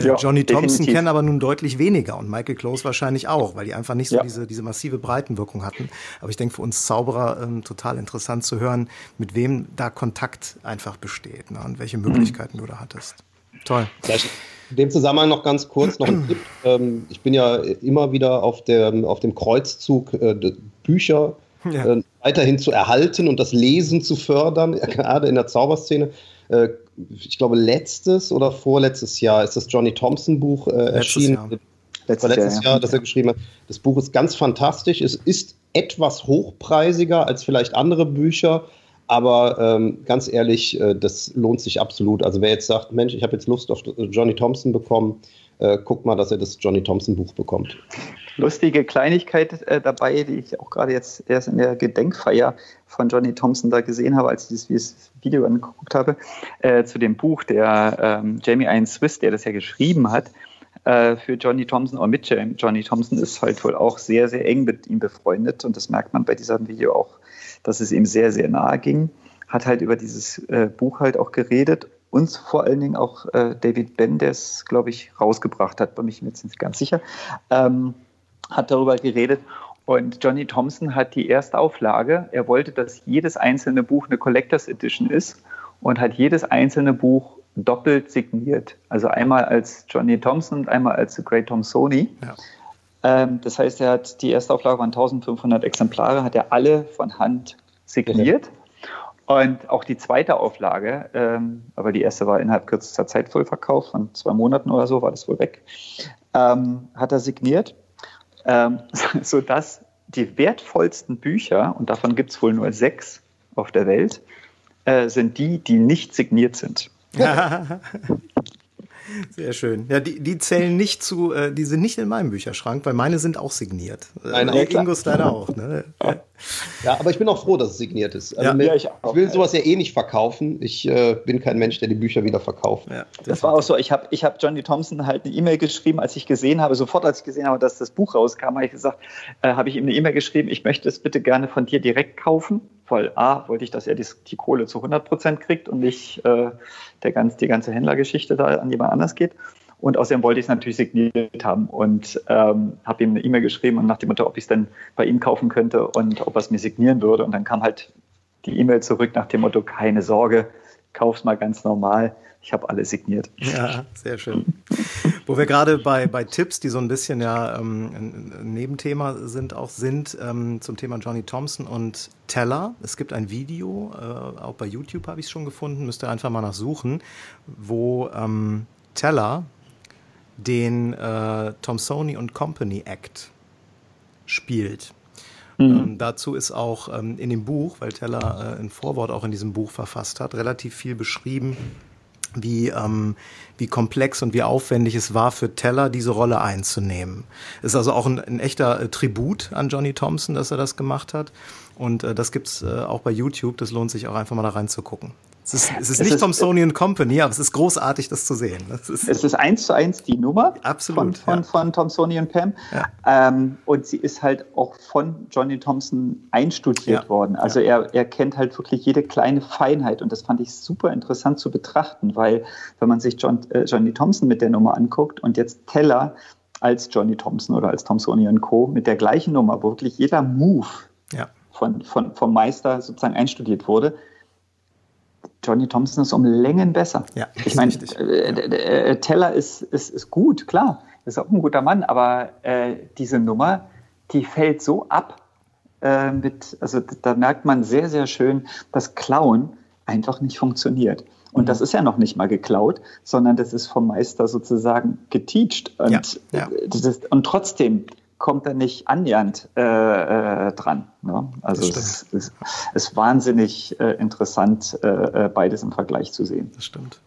äh, ja, Johnny Thompson definitiv. kennen aber nun deutlich weniger und Michael Close wahrscheinlich auch, weil die einfach nicht so ja. diese, diese massive Breitenwirkung hatten. Aber ich denke für uns Zauberer ähm, total interessant zu hören, mit wem da Kontakt einfach besteht ne? und welche Möglichkeiten mhm. du da hattest. Toll. Vielleicht in dem Zusammenhang noch ganz kurz noch ein Tipp. Ähm, ich bin ja immer wieder auf, der, auf dem Kreuzzug äh, Bücher ja. äh, weiterhin zu erhalten und das Lesen zu fördern, gerade in der Zauberszene. Äh, ich glaube, letztes oder vorletztes Jahr ist das Johnny Thompson Buch äh, erschienen. Jahr. Letztes, letztes Jahr, Jahr, das er geschrieben hat. Das Buch ist ganz fantastisch. Es ist etwas hochpreisiger als vielleicht andere Bücher, aber ähm, ganz ehrlich, äh, das lohnt sich absolut. Also wer jetzt sagt, Mensch, ich habe jetzt Lust auf Johnny Thompson bekommen, äh, guckt mal, dass er das Johnny Thompson Buch bekommt lustige Kleinigkeit äh, dabei, die ich auch gerade jetzt erst in der Gedenkfeier von Johnny Thompson da gesehen habe, als ich dieses Video angeguckt habe, äh, zu dem Buch, der ähm, Jamie Ian Swiss, der das ja geschrieben hat, äh, für Johnny Thompson oder mit Johnny Thompson ist halt wohl auch sehr, sehr eng mit ihm befreundet und das merkt man bei diesem Video auch, dass es ihm sehr, sehr nahe ging. Hat halt über dieses äh, Buch halt auch geredet uns vor allen Dingen auch äh, David Ben, der es, glaube ich, rausgebracht hat, bin ich mir jetzt nicht ganz sicher. Ähm, hat darüber geredet. Und Johnny Thompson hat die erste Auflage. Er wollte, dass jedes einzelne Buch eine Collectors Edition ist und hat jedes einzelne Buch doppelt signiert. Also einmal als Johnny Thompson und einmal als The Great Tom Sony. Ja. Ähm, das heißt, er hat die erste Auflage waren 1500 Exemplare, hat er alle von Hand signiert. Und auch die zweite Auflage, ähm, aber die erste war innerhalb kürzester Zeit voll verkauft, von zwei Monaten oder so war das wohl weg, ähm, hat er signiert ähm, sodass die wertvollsten Bücher, und davon gibt es wohl nur sechs auf der Welt, äh, sind die, die nicht signiert sind. Sehr schön. Ja, die, die zählen nicht zu, äh, die sind nicht in meinem Bücherschrank, weil meine sind auch signiert. Nein, äh, Ingos leider auch. Ne? Ja, aber ich bin auch froh, dass es signiert ist. Also ja, mit, ja, ich, ich, will sowas ja eh nicht verkaufen. Ich äh, bin kein Mensch, der die Bücher wieder verkauft. Ja, das war auch so. Ich habe ich hab Johnny Thompson halt eine E-Mail geschrieben, als ich gesehen habe, sofort als ich gesehen habe, dass das Buch rauskam, habe ich gesagt, äh, habe ich ihm eine E-Mail geschrieben, ich möchte es bitte gerne von dir direkt kaufen weil A, wollte ich, dass er die, die Kohle zu 100 Prozent kriegt und nicht äh, der ganz, die ganze Händlergeschichte da an jemand anders geht. Und außerdem wollte ich es natürlich signiert haben und ähm, habe ihm eine E-Mail geschrieben und nach dem Motto, ob ich es denn bei ihm kaufen könnte und ob er es mir signieren würde. Und dann kam halt die E-Mail zurück nach dem Motto, keine Sorge, kauf's mal ganz normal. Ich habe alle signiert. Ja, sehr schön. Wo wir gerade bei, bei Tipps, die so ein bisschen ja ähm, ein Nebenthema sind, auch sind ähm, zum Thema Johnny Thompson und Teller. Es gibt ein Video, äh, auch bei YouTube habe ich es schon gefunden, müsst ihr einfach mal nachsuchen, wo ähm, Teller den äh, Sony und Company Act spielt. Mhm. Ähm, dazu ist auch ähm, in dem Buch, weil Teller äh, ein Vorwort auch in diesem Buch verfasst hat, relativ viel beschrieben, wie, ähm, wie komplex und wie aufwendig es war für Teller, diese Rolle einzunehmen. Ist also auch ein, ein echter äh, Tribut an Johnny Thompson, dass er das gemacht hat. Und äh, das gibt's äh, auch bei YouTube. Das lohnt sich auch einfach mal da reinzugucken. Es ist, es ist nicht ist, Thomsonian Company, aber es ist großartig, das zu sehen. Das ist es ist eins zu eins die Nummer absolut, von, von, ja. von Thomsonian Pam. Ja. Ähm, und sie ist halt auch von Johnny Thompson einstudiert ja. worden. Also er, er kennt halt wirklich jede kleine Feinheit und das fand ich super interessant zu betrachten, weil wenn man sich John, äh, Johnny Thompson mit der Nummer anguckt und jetzt Teller als Johnny Thompson oder als Thomsonian Co. mit der gleichen Nummer, wo wirklich jeder Move von, von, vom Meister sozusagen einstudiert wurde, Johnny Thompson ist um Längen besser. Ja, ich meine, äh, äh, Teller ist, ist, ist gut, klar, ist auch ein guter Mann, aber äh, diese Nummer, die fällt so ab. Äh, mit, also da merkt man sehr, sehr schön, dass Klauen einfach nicht funktioniert. Und das ist ja noch nicht mal geklaut, sondern das ist vom Meister sozusagen geteacht. Und, ja, ja. Ist, und trotzdem kommt er nicht annähernd äh, äh, dran. Ne? Also es ist, ist, wahnsinnig äh, interessant, äh, äh, beides im Vergleich zu sehen. Das stimmt.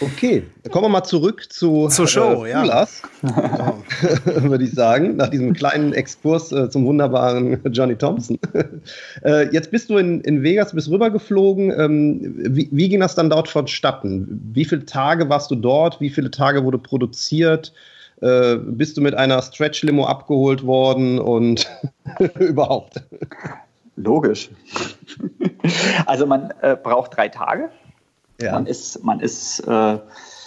Okay, dann kommen wir mal zurück zu zur Show, äh, ja. würde ich sagen, nach diesem kleinen Exkurs äh, zum wunderbaren Johnny Thompson. äh, jetzt bist du in, in Vegas, bist rübergeflogen. Ähm, wie, wie ging das dann dort vonstatten? Wie viele Tage warst du dort? Wie viele Tage wurde produziert? Äh, bist du mit einer Stretch-Limo abgeholt worden und überhaupt? Logisch. also man äh, braucht drei Tage. Ja. Man ist, man ist äh,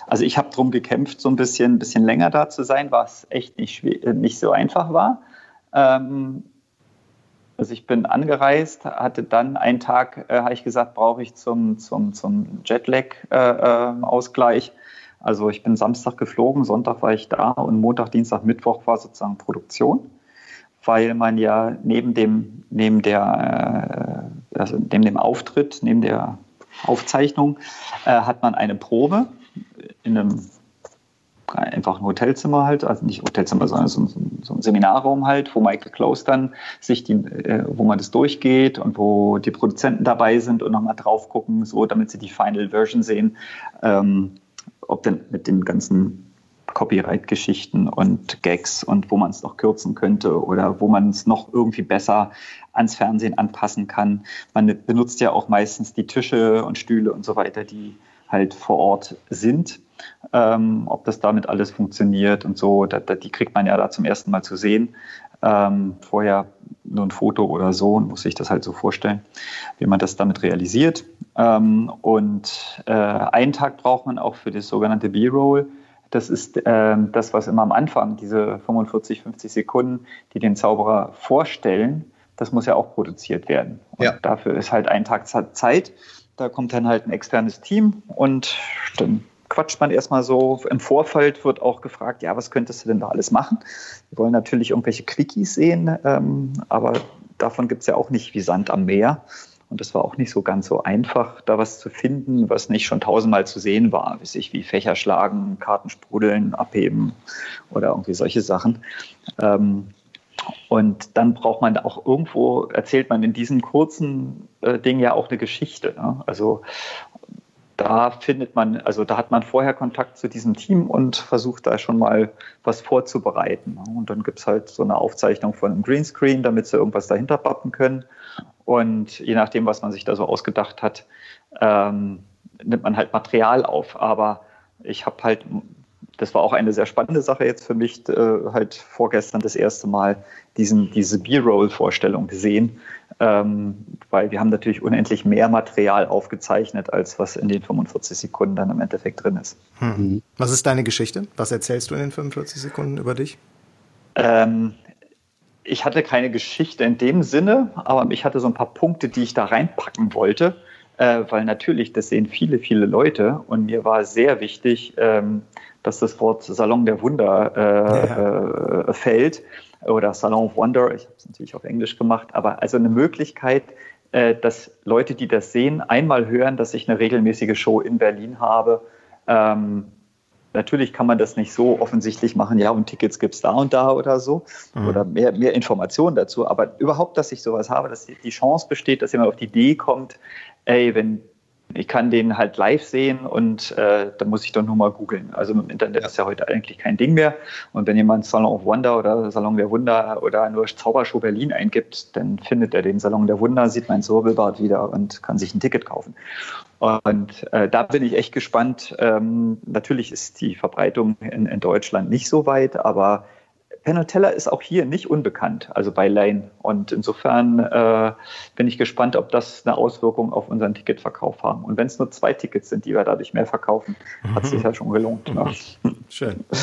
also ich habe darum gekämpft, so ein bisschen, bisschen länger da zu sein, was echt nicht, äh, nicht so einfach war. Ähm, also ich bin angereist, hatte dann einen Tag, äh, habe ich gesagt, brauche ich zum, zum, zum Jetlag-Ausgleich. Also ich bin Samstag geflogen, Sonntag war ich da und Montag, Dienstag, Mittwoch war sozusagen Produktion, weil man ja neben dem, neben der, äh, also neben dem Auftritt, neben der Aufzeichnung, äh, hat man eine Probe in einem einfach ein Hotelzimmer halt, also nicht Hotelzimmer, sondern so, so ein Seminarraum halt, wo Michael Close dann sich die, äh, wo man das durchgeht und wo die Produzenten dabei sind und nochmal drauf gucken, so damit sie die Final Version sehen. Ähm, ob denn mit den ganzen Copyright-Geschichten und Gags und wo man es noch kürzen könnte oder wo man es noch irgendwie besser ans Fernsehen anpassen kann. Man benutzt ja auch meistens die Tische und Stühle und so weiter, die halt vor Ort sind. Ähm, ob das damit alles funktioniert und so, da, da, die kriegt man ja da zum ersten Mal zu sehen. Ähm, vorher nur ein Foto oder so und muss sich das halt so vorstellen, wie man das damit realisiert. Ähm, und äh, einen Tag braucht man auch für das sogenannte B-Roll. Das ist äh, das, was immer am Anfang, diese 45, 50 Sekunden, die den Zauberer vorstellen, das muss ja auch produziert werden. Und ja. dafür ist halt ein Tag Zeit. Da kommt dann halt ein externes Team und dann quatscht man erstmal so. Im Vorfeld wird auch gefragt, ja, was könntest du denn da alles machen? Wir wollen natürlich irgendwelche Quickies sehen, ähm, aber davon gibt es ja auch nicht wie Sand am Meer. Und es war auch nicht so ganz so einfach, da was zu finden, was nicht schon tausendmal zu sehen war, wie sich wie Fächer schlagen, Karten sprudeln, abheben oder irgendwie solche Sachen. Ähm, und dann braucht man auch irgendwo, erzählt man in diesem kurzen äh, Ding ja auch eine Geschichte. Ne? Also da findet man, also da hat man vorher Kontakt zu diesem Team und versucht da schon mal was vorzubereiten. Und dann gibt es halt so eine Aufzeichnung von einem Greenscreen, damit sie irgendwas dahinter pappen können. Und je nachdem, was man sich da so ausgedacht hat, ähm, nimmt man halt Material auf. Aber ich habe halt, das war auch eine sehr spannende Sache jetzt für mich, äh, halt vorgestern das erste Mal diesen, diese B-Roll-Vorstellung gesehen, ähm, weil wir haben natürlich unendlich mehr Material aufgezeichnet, als was in den 45 Sekunden dann im Endeffekt drin ist. Hm. Was ist deine Geschichte? Was erzählst du in den 45 Sekunden über dich? Ähm, ich hatte keine Geschichte in dem Sinne, aber ich hatte so ein paar Punkte, die ich da reinpacken wollte, äh, weil natürlich, das sehen viele, viele Leute und mir war sehr wichtig, ähm, dass das Wort Salon der Wunder äh, ja. äh, fällt oder Salon of Wonder, ich habe es natürlich auf Englisch gemacht, aber also eine Möglichkeit, äh, dass Leute, die das sehen, einmal hören, dass ich eine regelmäßige Show in Berlin habe. Ähm, natürlich kann man das nicht so offensichtlich machen, ja, und Tickets gibt es da und da oder so, mhm. oder mehr, mehr Informationen dazu, aber überhaupt, dass ich sowas habe, dass die Chance besteht, dass jemand auf die Idee kommt, ey, wenn ich kann den halt live sehen und äh, da muss ich doch nur mal googeln. Also im Internet ja. ist ja heute eigentlich kein Ding mehr. Und wenn jemand Salon of Wonder oder Salon der Wunder oder nur Zaubershow Berlin eingibt, dann findet er den Salon der Wunder, sieht mein Zirbelbart wieder und kann sich ein Ticket kaufen. Und äh, da bin ich echt gespannt. Ähm, natürlich ist die Verbreitung in, in Deutschland nicht so weit, aber Penn Teller ist auch hier nicht unbekannt, also bei Lane. Und insofern äh, bin ich gespannt, ob das eine Auswirkung auf unseren Ticketverkauf haben. Und wenn es nur zwei Tickets sind, die wir dadurch mehr verkaufen, hat sich ja schon gelohnt. Ne? Schön.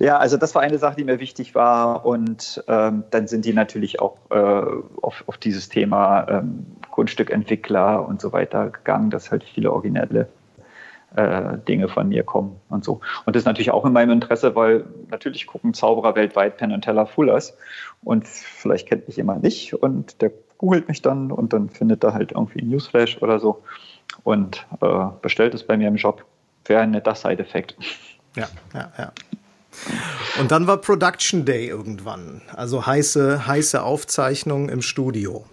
Ja, also das war eine Sache, die mir wichtig war. Und ähm, dann sind die natürlich auch äh, auf, auf dieses Thema ähm, Grundstückentwickler und so weiter gegangen, dass halt viele originelle äh, Dinge von mir kommen und so. Und das ist natürlich auch in meinem Interesse, weil natürlich gucken Zauberer weltweit Penn und Teller Fullers und vielleicht kennt mich jemand nicht und der googelt mich dann und dann findet er halt irgendwie Newsflash oder so und äh, bestellt es bei mir im Shop. Wäre ein netter Side-Effekt. Ja, ja, ja. Und dann war Production Day irgendwann, also heiße, heiße Aufzeichnung im Studio.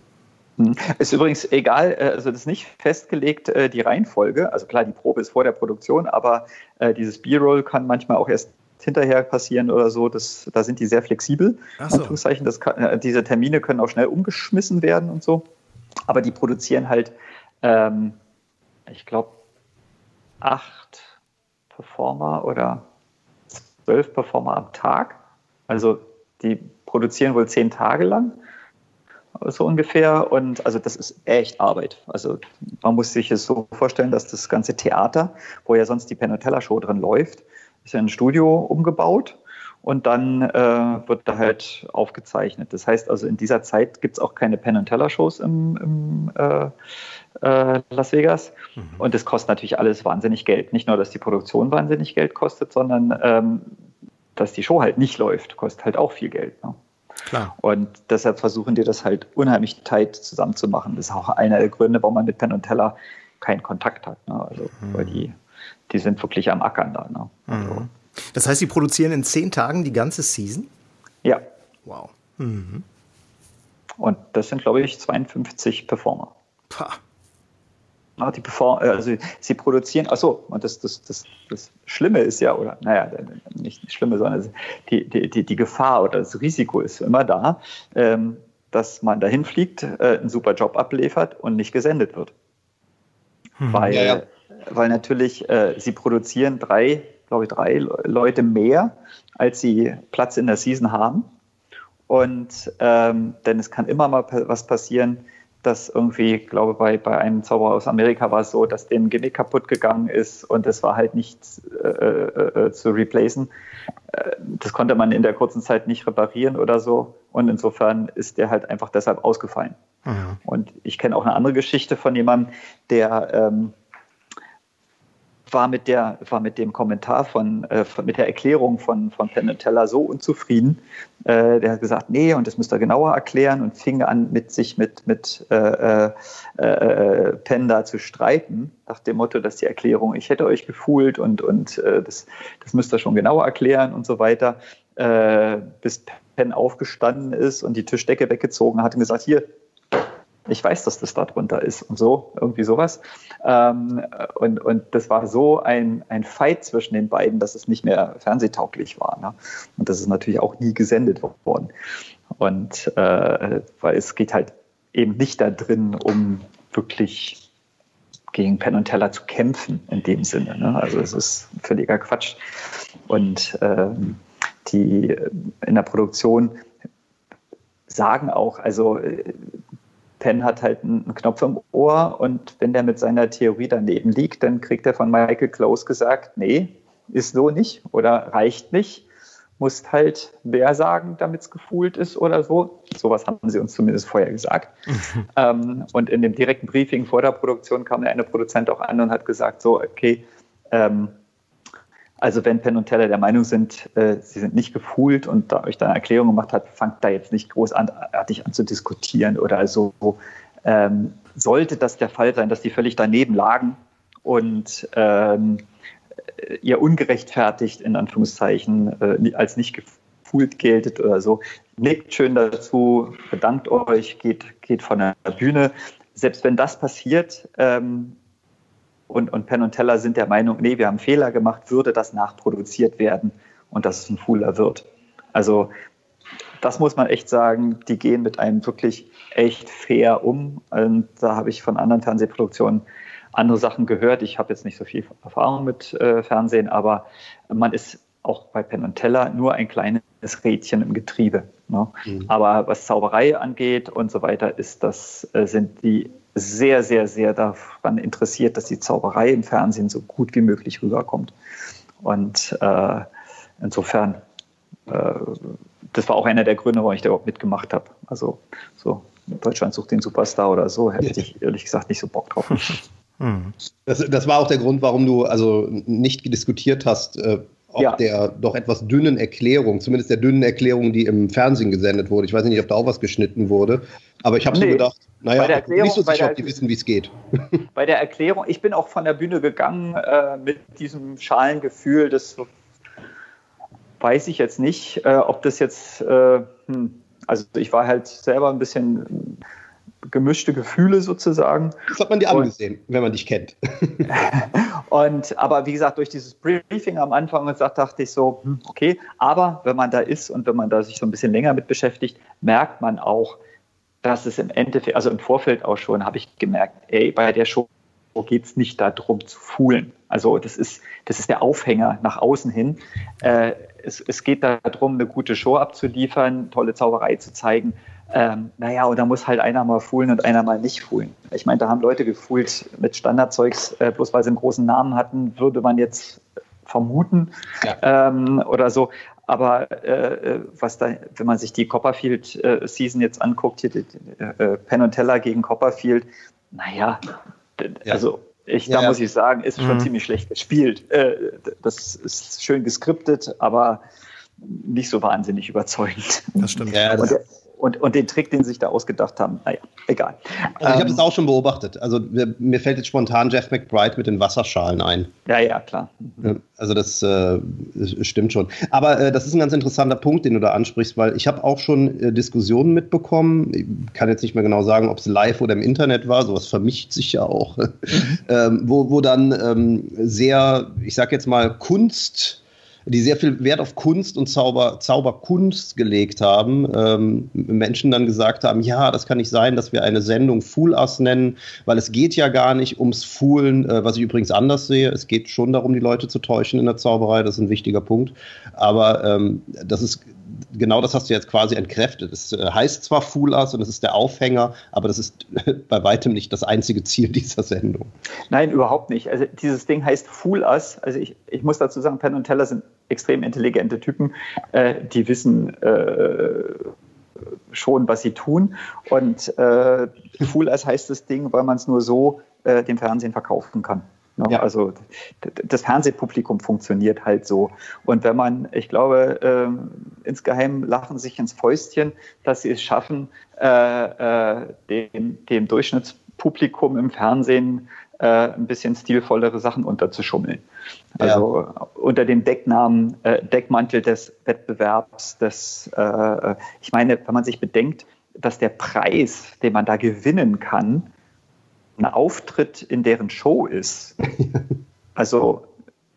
Ist übrigens egal, äh, also das ist nicht festgelegt, äh, die Reihenfolge. Also klar, die Probe ist vor der Produktion, aber äh, dieses B-Roll kann manchmal auch erst hinterher passieren oder so. Das, da sind die sehr flexibel. Ach so. Das kann, diese Termine können auch schnell umgeschmissen werden und so. Aber die produzieren halt, ähm, ich glaube, acht Performer oder zwölf Performer am Tag. Also die produzieren wohl zehn Tage lang so ungefähr. Und also das ist echt Arbeit. Also man muss sich es so vorstellen, dass das ganze Theater, wo ja sonst die Penotella Show drin läuft, ist ja ein Studio umgebaut und dann äh, wird da halt aufgezeichnet. Das heißt also, in dieser Zeit gibt es auch keine Penn Teller Shows im, im äh, äh, Las Vegas. Mhm. Und das kostet natürlich alles wahnsinnig Geld. Nicht nur, dass die Produktion wahnsinnig Geld kostet, sondern ähm, dass die Show halt nicht läuft, kostet halt auch viel Geld. Ne? Klar. Und deshalb versuchen die das halt unheimlich tight zusammenzumachen. Das ist auch einer der Gründe, warum man mit Penn und Teller keinen Kontakt hat. Ne? Also, mhm. weil die, die sind wirklich am Ackern da. Ne? Also, mhm. Das heißt, sie produzieren in zehn Tagen die ganze Season? Ja. Wow. Mhm. Und das sind, glaube ich, 52 Performer. Pah. Ah, die Perform also sie produzieren, achso, und das, das, das, das Schlimme ist ja, oder naja, nicht das Schlimme, sondern die, die, die, die Gefahr oder das Risiko ist immer da, ähm, dass man dahin fliegt, äh, einen super Job abliefert und nicht gesendet wird. Hm. Weil, ja, ja. weil natürlich äh, sie produzieren drei, glaube ich, drei Leute mehr, als sie Platz in der Season haben. Und ähm, denn es kann immer mal was passieren, dass irgendwie, glaube, bei, bei einem Zauberer aus Amerika war es so, dass dem Gimmick kaputt gegangen ist und es war halt nicht äh, äh, äh, zu replacen. Äh, das konnte man in der kurzen Zeit nicht reparieren oder so. Und insofern ist der halt einfach deshalb ausgefallen. Mhm. Und ich kenne auch eine andere Geschichte von jemandem, der ähm, war mit, der, war mit dem Kommentar von, äh, mit der Erklärung von, von Teller so unzufrieden. Äh, der hat gesagt, nee, und das müsst ihr genauer erklären und fing an, mit sich mit, mit äh, äh, äh, Penn da zu streiten, nach dem Motto, dass die Erklärung, ich hätte euch gefühlt und, und äh, das, das müsst ihr schon genauer erklären und so weiter, äh, bis Penn aufgestanden ist und die Tischdecke weggezogen hat und gesagt, hier, ich weiß, dass das da drunter ist und so, irgendwie sowas. Ähm, und, und das war so ein, ein Fight zwischen den beiden, dass es nicht mehr fernsehtauglich war. Ne? Und das ist natürlich auch nie gesendet worden. Und äh, weil es geht halt eben nicht da drin, um wirklich gegen Penn und Teller zu kämpfen in dem Sinne. Ne? Also es ist völliger Quatsch. Und ähm, die in der Produktion sagen auch, also Penn hat halt einen Knopf im Ohr und wenn der mit seiner Theorie daneben liegt, dann kriegt er von Michael Close gesagt, nee, ist so nicht oder reicht nicht. Muss halt wer sagen, damit es gefühlt ist oder so. Sowas haben sie uns zumindest vorher gesagt. ähm, und in dem direkten Briefing vor der Produktion kam der eine Produzent auch an und hat gesagt, so, okay, ähm, also wenn Penn und Teller der Meinung sind, äh, sie sind nicht gefühlt und da euch da eine Erklärung gemacht hat, fangt da jetzt nicht großartig an zu diskutieren oder so. Ähm, sollte das der Fall sein, dass die völlig daneben lagen und ähm, ihr ungerechtfertigt in Anführungszeichen äh, als nicht gefühlt geltet oder so, nickt schön dazu, bedankt euch, geht, geht von der Bühne. Selbst wenn das passiert, ähm, und, und Penn und Teller sind der Meinung, nee, wir haben Fehler gemacht, würde das nachproduziert werden und dass es ein Fooler wird. Also das muss man echt sagen, die gehen mit einem wirklich echt fair um. Und da habe ich von anderen Fernsehproduktionen andere Sachen gehört. Ich habe jetzt nicht so viel Erfahrung mit äh, Fernsehen, aber man ist auch bei Penn und Teller nur ein kleines Rädchen im Getriebe. Ne? Mhm. Aber was Zauberei angeht und so weiter, ist das, äh, sind die sehr, sehr, sehr daran interessiert, dass die Zauberei im Fernsehen so gut wie möglich rüberkommt. Und äh, insofern, äh, das war auch einer der Gründe, warum ich da überhaupt mitgemacht habe. Also so Deutschland sucht den Superstar oder so, hätte ich ehrlich gesagt nicht so Bock drauf. Hm. Das, das, war auch der Grund, warum du also nicht diskutiert hast, äh, ob ja. der doch etwas dünnen Erklärung, zumindest der dünnen Erklärung, die im Fernsehen gesendet wurde. Ich weiß nicht, ob da auch was geschnitten wurde, aber ich habe nee. so gedacht, naja, Erklärung, nicht so sicher, ob die wissen, wie es geht. Bei der Erklärung, ich bin auch von der Bühne gegangen äh, mit diesem schalen Gefühl, das weiß ich jetzt nicht, äh, ob das jetzt, äh, hm, also ich war halt selber ein bisschen gemischte Gefühle sozusagen. Das hat man dir angesehen, wenn man dich kennt. und aber wie gesagt, durch dieses Briefing am Anfang und sagt, dachte ich so, hm, okay, aber wenn man da ist und wenn man da sich so ein bisschen länger mit beschäftigt, merkt man auch, dass es im Endeffekt, also im Vorfeld auch schon, habe ich gemerkt, ey, bei der Show geht es nicht darum zu fuhlen. Also das ist, das ist der Aufhänger nach außen hin. Äh, es, es geht darum, eine gute Show abzuliefern, tolle Zauberei zu zeigen ähm, naja, und da muss halt einer mal fuhlen und einer mal nicht fuhlen. Ich meine, da haben Leute gefuhlt mit Standardzeugs, äh, bloß weil sie einen großen Namen hatten, würde man jetzt vermuten ja. ähm, oder so. Aber äh, was da, wenn man sich die Copperfield-Season äh, jetzt anguckt, hier die, äh, Penn und Teller gegen Copperfield, naja, ja. also ich, da ja, muss ich sagen, ist schon mhm. ziemlich schlecht gespielt. Äh, das ist schön geskriptet, aber nicht so wahnsinnig überzeugend. Das stimmt. Ja, das, und, und den Trick, den sie sich da ausgedacht haben, naja, egal. Also ich habe es ähm, auch schon beobachtet. Also mir fällt jetzt spontan Jeff McBride mit den Wasserschalen ein. Ja, ja, klar. Mhm. Also das äh, stimmt schon. Aber äh, das ist ein ganz interessanter Punkt, den du da ansprichst, weil ich habe auch schon äh, Diskussionen mitbekommen. Ich kann jetzt nicht mehr genau sagen, ob es live oder im Internet war. Sowas vermischt sich ja auch. Mhm. ähm, wo, wo dann ähm, sehr, ich sag jetzt mal, Kunst die sehr viel Wert auf Kunst und Zauber, Zauberkunst gelegt haben, ähm, Menschen dann gesagt haben, ja, das kann nicht sein, dass wir eine Sendung Fool Us nennen, weil es geht ja gar nicht ums Foolen, äh, was ich übrigens anders sehe. Es geht schon darum, die Leute zu täuschen in der Zauberei, das ist ein wichtiger Punkt. Aber ähm, das ist genau das hast du jetzt quasi entkräftet. Es äh, heißt zwar Fool Us und es ist der Aufhänger, aber das ist bei weitem nicht das einzige Ziel dieser Sendung. Nein, überhaupt nicht. Also dieses Ding heißt Fool Us. Also ich, ich muss dazu sagen, Penn und Teller sind extrem intelligente Typen, äh, die wissen äh, schon, was sie tun. Und äh, Fool Us heißt das Ding, weil man es nur so äh, dem Fernsehen verkaufen kann. Ne? Ja. Also das Fernsehpublikum funktioniert halt so. Und wenn man, ich glaube, äh, insgeheim lachen sich ins Fäustchen, dass sie es schaffen, äh, äh, dem, dem Durchschnittspublikum im Fernsehen äh, ein bisschen stilvollere Sachen unterzuschummeln. Also ja. unter dem Decknamen, äh, Deckmantel des Wettbewerbs, des, äh, ich meine, wenn man sich bedenkt, dass der Preis, den man da gewinnen kann, ein Auftritt in deren Show ist. Also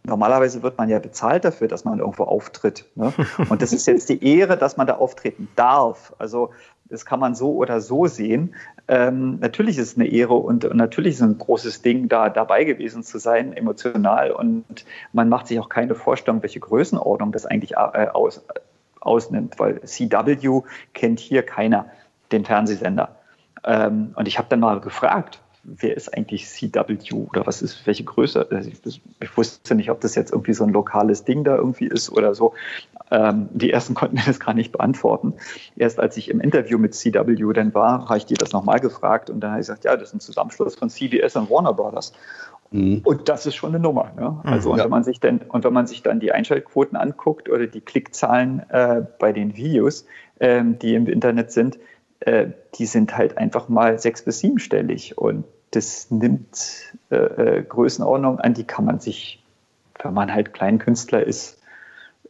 normalerweise wird man ja bezahlt dafür, dass man irgendwo auftritt. Ne? Und das ist jetzt die Ehre, dass man da auftreten darf. Also das kann man so oder so sehen. Ähm, natürlich ist es eine Ehre und, und, natürlich ist es ein großes Ding, da dabei gewesen zu sein, emotional. Und man macht sich auch keine Vorstellung, welche Größenordnung das eigentlich äh, aus, ausnimmt, weil CW kennt hier keiner den Fernsehsender. Ähm, und ich habe dann mal gefragt, wer ist eigentlich CW oder was ist, welche Größe? Also ich, ich, wusste nicht, ob das jetzt irgendwie so ein lokales Ding da irgendwie ist oder so. Ähm, die ersten konnten mir das gar nicht beantworten. Erst als ich im Interview mit CW dann war, habe ich die das nochmal gefragt und dann habe ich gesagt, ja, das ist ein Zusammenschluss von CBS und Warner Brothers. Mhm. Und das ist schon eine Nummer. Ne? Mhm. Also, und, ja. wenn man sich dann, und wenn man sich dann die Einschaltquoten anguckt oder die Klickzahlen äh, bei den Videos, äh, die im Internet sind, äh, die sind halt einfach mal sechs- bis siebenstellig. Und das nimmt äh, äh, Größenordnung an, die kann man sich, wenn man halt Kleinkünstler ist,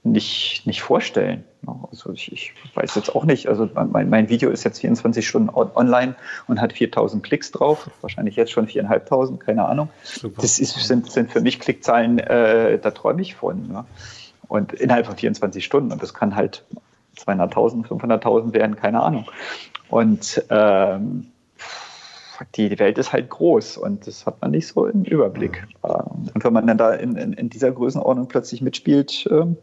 nicht, nicht vorstellen. Also ich, ich, weiß jetzt auch nicht, also mein, mein, Video ist jetzt 24 Stunden online und hat 4000 Klicks drauf, wahrscheinlich jetzt schon 4.500, keine Ahnung. Super. Das ist, sind, sind für mich Klickzahlen, äh, da träume ich von. Ja. Und innerhalb von 24 Stunden und das kann halt 200.000, 500.000 werden, keine Ahnung. Und ähm, die, Welt ist halt groß und das hat man nicht so im Überblick. Ähm, und wenn man dann da in, in, in dieser Größenordnung plötzlich mitspielt, ähm,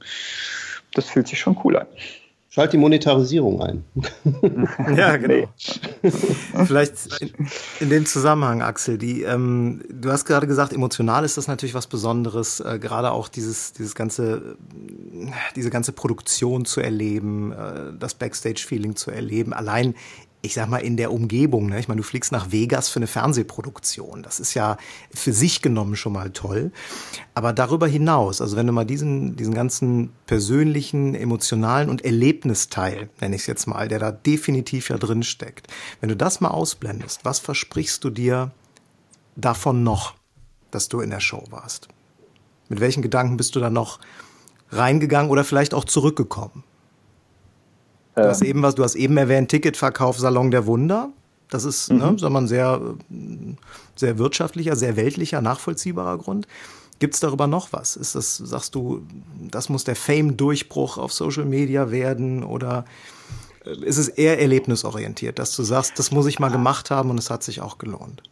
das fühlt sich schon cool an. Schalt die Monetarisierung ein. ja, genau. Vielleicht in, in, dem Zusammenhang, Axel, die, ähm, du hast gerade gesagt, emotional ist das natürlich was Besonderes, äh, gerade auch dieses, dieses ganze, diese ganze Produktion zu erleben, äh, das Backstage-Feeling zu erleben, allein ich sag mal, in der Umgebung. Ne? Ich meine, du fliegst nach Vegas für eine Fernsehproduktion. Das ist ja für sich genommen schon mal toll. Aber darüber hinaus, also wenn du mal diesen, diesen ganzen persönlichen, emotionalen und Erlebnisteil, nenne ich es jetzt mal, der da definitiv ja drin steckt, wenn du das mal ausblendest, was versprichst du dir davon noch, dass du in der Show warst? Mit welchen Gedanken bist du da noch reingegangen oder vielleicht auch zurückgekommen? Du hast eben was, du hast eben erwähnt, Ticketverkauf Salon der Wunder. Das ist, ne, mhm. ne, wir, ein sehr, sehr wirtschaftlicher, sehr weltlicher, nachvollziehbarer Grund. Gibt es darüber noch was? Ist das, sagst du, das muss der Fame-Durchbruch auf Social Media werden oder äh, ist es eher erlebnisorientiert, dass du sagst, das muss ich mal gemacht haben und es hat sich auch gelohnt?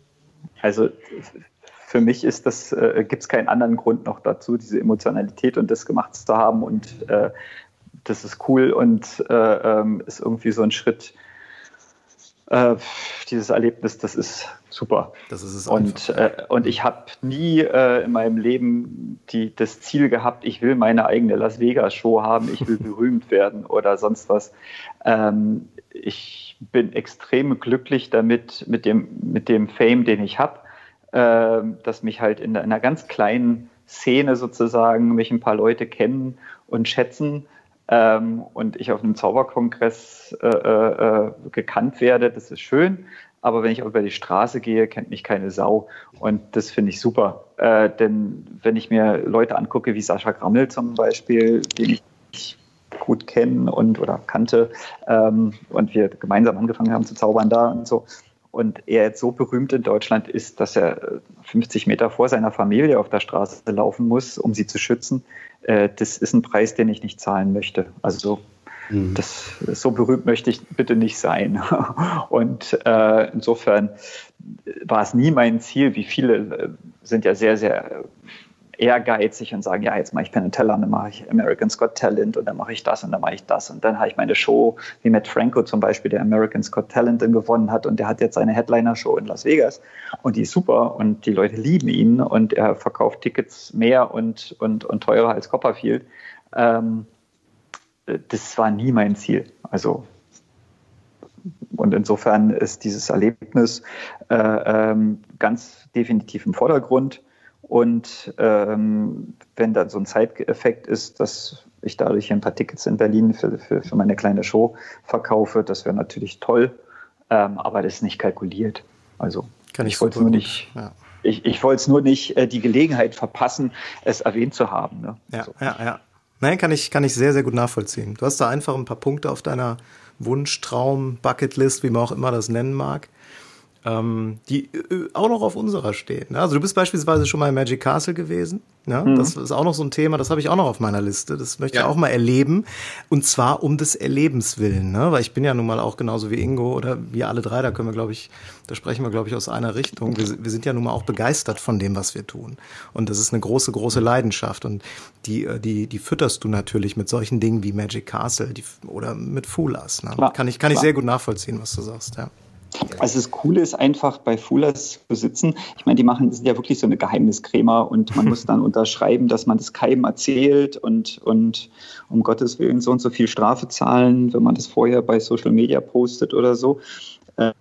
Also für mich ist das, äh, gibt es keinen anderen Grund noch dazu, diese Emotionalität und das gemacht zu haben und äh, das ist cool und äh, ähm, ist irgendwie so ein Schritt. Äh, dieses Erlebnis, das ist super. Das ist es und, äh, und ich habe nie äh, in meinem Leben die, das Ziel gehabt, ich will meine eigene Las Vegas Show haben, ich will berühmt werden oder sonst was. Ähm, ich bin extrem glücklich damit, mit dem, mit dem Fame, den ich habe, äh, dass mich halt in einer ganz kleinen Szene sozusagen mich ein paar Leute kennen und schätzen ähm, und ich auf einem Zauberkongress äh, äh, gekannt werde, das ist schön. Aber wenn ich über die Straße gehe, kennt mich keine Sau. Und das finde ich super. Äh, denn wenn ich mir Leute angucke, wie Sascha Grammel zum Beispiel, den ich gut kenne und oder kannte, ähm, und wir gemeinsam angefangen haben zu zaubern da und so, und er jetzt so berühmt in Deutschland ist, dass er 50 Meter vor seiner Familie auf der Straße laufen muss, um sie zu schützen, äh, das ist ein Preis, den ich nicht zahlen möchte. Also mhm. das, so berühmt möchte ich bitte nicht sein. Und äh, insofern war es nie mein Ziel, wie viele äh, sind ja sehr, sehr ehrgeizig und sagen, ja, jetzt mache ich Penn Teller, dann mache ich American's Got Talent und dann mache ich das und dann mache ich das und dann habe ich meine Show, wie Matt Franco zum Beispiel, der American's Got Talent gewonnen hat und der hat jetzt seine Headliner-Show in Las Vegas und die ist super und die Leute lieben ihn und er verkauft Tickets mehr und, und, und teurer als Copperfield. Ähm, das war nie mein Ziel. Also und insofern ist dieses Erlebnis äh, ähm, ganz definitiv im Vordergrund. Und ähm, wenn da so ein Zeiteffekt ist, dass ich dadurch ein paar Tickets in Berlin für, für, für meine kleine Show verkaufe, das wäre natürlich toll. Ähm, aber das ist nicht kalkuliert. Also Kann ich, ich wollte nur nicht. Ja. Ich, ich wollte es nur nicht äh, die Gelegenheit verpassen, es erwähnt zu haben. Ne? Ja, so. ja, ja. Nein, kann ich, kann ich sehr, sehr gut nachvollziehen. Du hast da einfach ein paar Punkte auf deiner Wunsch, Traum, Bucketlist, wie man auch immer das nennen mag ähm, die äh, auch noch auf unserer stehen. Ne? Also du bist beispielsweise schon mal im Magic Castle gewesen. Ne? Mhm. Das ist auch noch so ein Thema, das habe ich auch noch auf meiner Liste. Das möchte ja. ich auch mal erleben. Und zwar um des Erlebens willen. Ne? Weil ich bin ja nun mal auch genauso wie Ingo oder wir alle drei, da können wir, glaube ich, da sprechen wir, glaube ich, aus einer Richtung. Wir, wir sind ja nun mal auch begeistert von dem, was wir tun. Und das ist eine große, große Leidenschaft. Und die, äh, die, die fütterst du natürlich mit solchen Dingen wie Magic Castle die, oder mit Fulas. Ne? Kann ich, kann ich sehr gut nachvollziehen, was du sagst, ja. Also das Coole ist einfach bei Fullers zu sitzen. Ich meine, die machen, sind ja wirklich so eine Geheimniskrämer und man muss dann unterschreiben, dass man das keinem erzählt und, und um Gottes Willen so und so viel Strafe zahlen, wenn man das vorher bei Social Media postet oder so.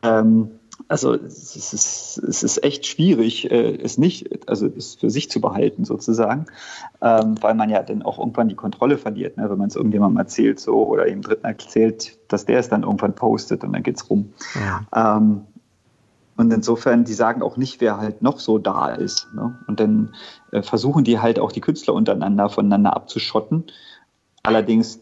Ähm, also es ist, es ist echt schwierig, äh, es nicht, also es für sich zu behalten sozusagen, ähm, weil man ja dann auch irgendwann die Kontrolle verliert, ne? wenn man es irgendjemandem erzählt so oder ihm Dritten erzählt, dass der es dann irgendwann postet und dann geht's rum. Ja. Ähm, und insofern, die sagen auch nicht, wer halt noch so da ist. Ne? Und dann äh, versuchen die halt auch die Künstler untereinander voneinander abzuschotten. Allerdings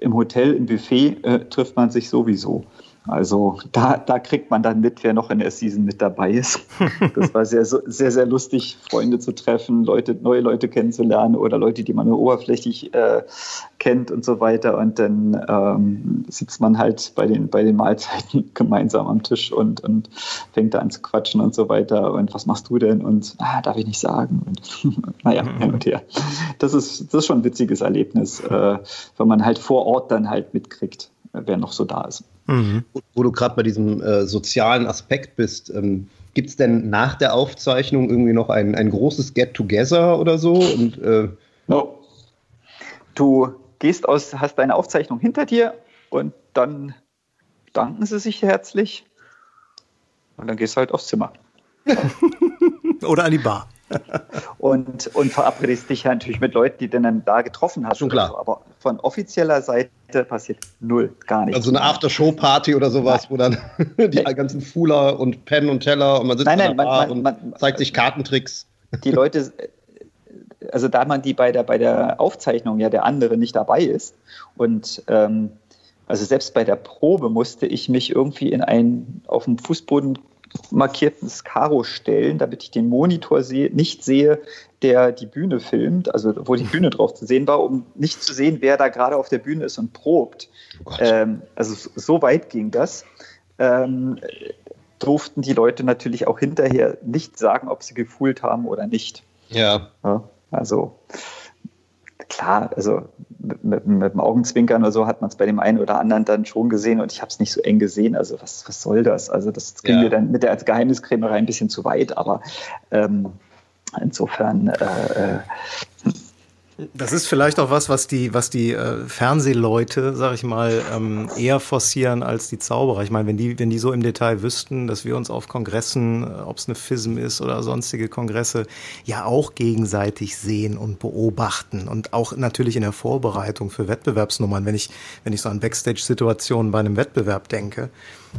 im Hotel, im Buffet äh, trifft man sich sowieso. Also da, da kriegt man dann mit, wer noch in der Season mit dabei ist. Das war sehr, sehr, sehr lustig, Freunde zu treffen, Leute, neue Leute kennenzulernen oder Leute, die man nur oberflächlich äh, kennt und so weiter. Und dann ähm, sitzt man halt bei den, bei den Mahlzeiten gemeinsam am Tisch und, und fängt da an zu quatschen und so weiter. Und was machst du denn? Und ah, darf ich nicht sagen. Und naja, hin und her. Das ist, das ist schon ein witziges Erlebnis, äh, wenn man halt vor Ort dann halt mitkriegt, wer noch so da ist. Mhm. Wo du gerade bei diesem äh, sozialen Aspekt bist, ähm, gibt es denn nach der Aufzeichnung irgendwie noch ein, ein großes Get-Together oder so? Und, äh no. Du gehst aus, hast deine Aufzeichnung hinter dir und dann danken sie sich herzlich und dann gehst du halt aufs Zimmer. oder an die Bar und, und verabredest dich ja natürlich mit Leuten, die du dann da getroffen hast. Schon klar. So. Aber von offizieller Seite passiert null, gar nichts. Also eine After-Show-Party oder sowas, nein. wo dann die ganzen Fuller und Pen und Teller und man sitzt nein, nein, man, man, und man, zeigt sich Kartentricks. Die Leute, also da man die bei der, bei der Aufzeichnung ja der andere nicht dabei ist und ähm, also selbst bei der Probe musste ich mich irgendwie in ein auf dem Fußboden markiertes Karo stellen, damit ich den Monitor sehe, nicht sehe, der die Bühne filmt, also wo die Bühne drauf zu sehen war, um nicht zu sehen, wer da gerade auf der Bühne ist und probt. Oh ähm, also so weit ging das. Ähm, durften die Leute natürlich auch hinterher nicht sagen, ob sie gefühlt haben oder nicht. Ja. ja also klar, also mit, mit, mit, dem Augenzwinkern oder so hat man es bei dem einen oder anderen dann schon gesehen und ich habe es nicht so eng gesehen. Also was, was soll das? Also das ging ja. mir dann mit der Geheimniskrämerei ein bisschen zu weit, aber ähm, insofern äh, äh das ist vielleicht auch was, was die, was die äh, Fernsehleute, sag ich mal, ähm, eher forcieren als die Zauberer. Ich meine, wenn die, wenn die so im Detail wüssten, dass wir uns auf Kongressen, äh, ob es eine FISM ist oder sonstige Kongresse, ja auch gegenseitig sehen und beobachten und auch natürlich in der Vorbereitung für Wettbewerbsnummern, wenn ich, wenn ich so an Backstage-Situationen bei einem Wettbewerb denke,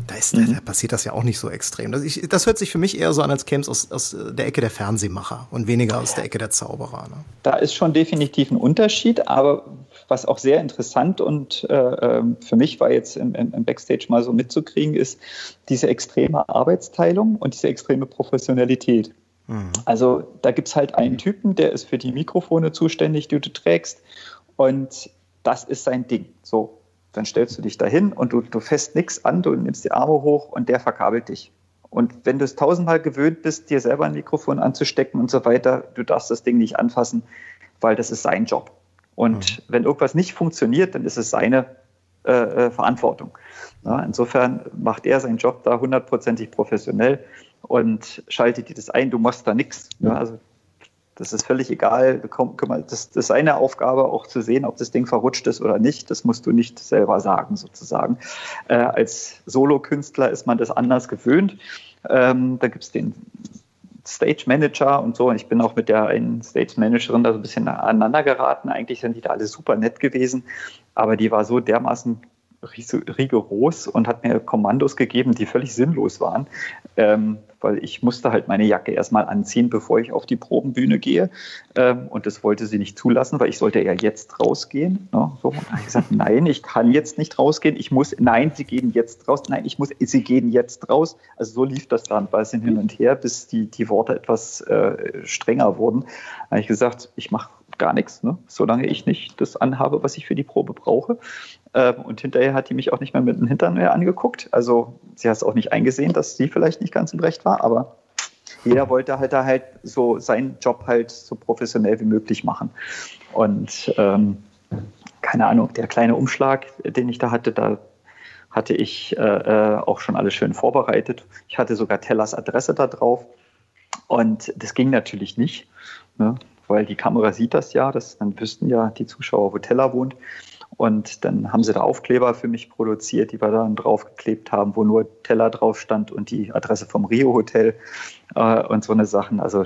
da, ist, mhm. da passiert das ja auch nicht so extrem. Das, ich, das hört sich für mich eher so an, als käme es aus, aus der Ecke der Fernsehmacher und weniger aus der Ecke der Zauberer. Ne? Da ist schon definitiv ein Unterschied, aber was auch sehr interessant und äh, ähm, für mich war jetzt im, im, Backstage mal so mitzukriegen, ist diese extreme Arbeitsteilung und diese extreme Professionalität. Mhm. Also da gibt es halt einen Typen, der ist für die Mikrofone zuständig, die du trägst und das ist sein Ding. So, dann stellst du dich dahin und du, du fässt nichts an, du nimmst die Arme hoch und der verkabelt dich. Und wenn du es tausendmal gewöhnt bist, dir selber ein Mikrofon anzustecken und so weiter, du darfst das Ding nicht anfassen, weil das ist sein Job. Und mhm. wenn irgendwas nicht funktioniert, dann ist es seine äh, äh, Verantwortung. Ja, insofern macht er seinen Job da hundertprozentig professionell und schaltet dir das ein, du machst da nichts. Ja, also das ist völlig egal. Das ist seine Aufgabe, auch zu sehen, ob das Ding verrutscht ist oder nicht. Das musst du nicht selber sagen, sozusagen. Äh, als Solokünstler ist man das anders gewöhnt. Ähm, da gibt es den Stage Manager und so. Und ich bin auch mit der einen Stage Managerin da so ein bisschen aneinander geraten. Eigentlich sind die da alle super nett gewesen. Aber die war so dermaßen rigoros und hat mir Kommandos gegeben, die völlig sinnlos waren. Ähm, weil ich musste halt meine Jacke erstmal anziehen, bevor ich auf die Probenbühne gehe. Ähm, und das wollte sie nicht zulassen, weil ich sollte ja jetzt rausgehen. Ne? So, und habe ich gesagt, nein, ich kann jetzt nicht rausgehen. Ich muss, nein, sie gehen jetzt raus. Nein, ich muss, sie gehen jetzt raus. Also so lief das dann ein bisschen hin und her, bis die, die Worte etwas äh, strenger wurden. Da habe ich gesagt, ich mache gar nichts, ne? solange ich nicht das anhabe, was ich für die Probe brauche. Ähm, und hinterher hat die mich auch nicht mehr mit dem Hintern mehr angeguckt. Also sie hat es auch nicht eingesehen, dass sie vielleicht nicht ganz im Recht war, aber jeder wollte halt da halt so seinen Job halt so professionell wie möglich machen. Und ähm, keine Ahnung, der kleine Umschlag, den ich da hatte, da hatte ich äh, äh auch schon alles schön vorbereitet. Ich hatte sogar Tellers Adresse da drauf. Und das ging natürlich nicht, ne? Weil die Kamera sieht das ja, das, dann wüssten ja die Zuschauer, wo Teller wohnt. Und dann haben sie da Aufkleber für mich produziert, die wir dann draufgeklebt haben, wo nur Teller drauf stand und die Adresse vom Rio Hotel äh, und so eine Sachen. Also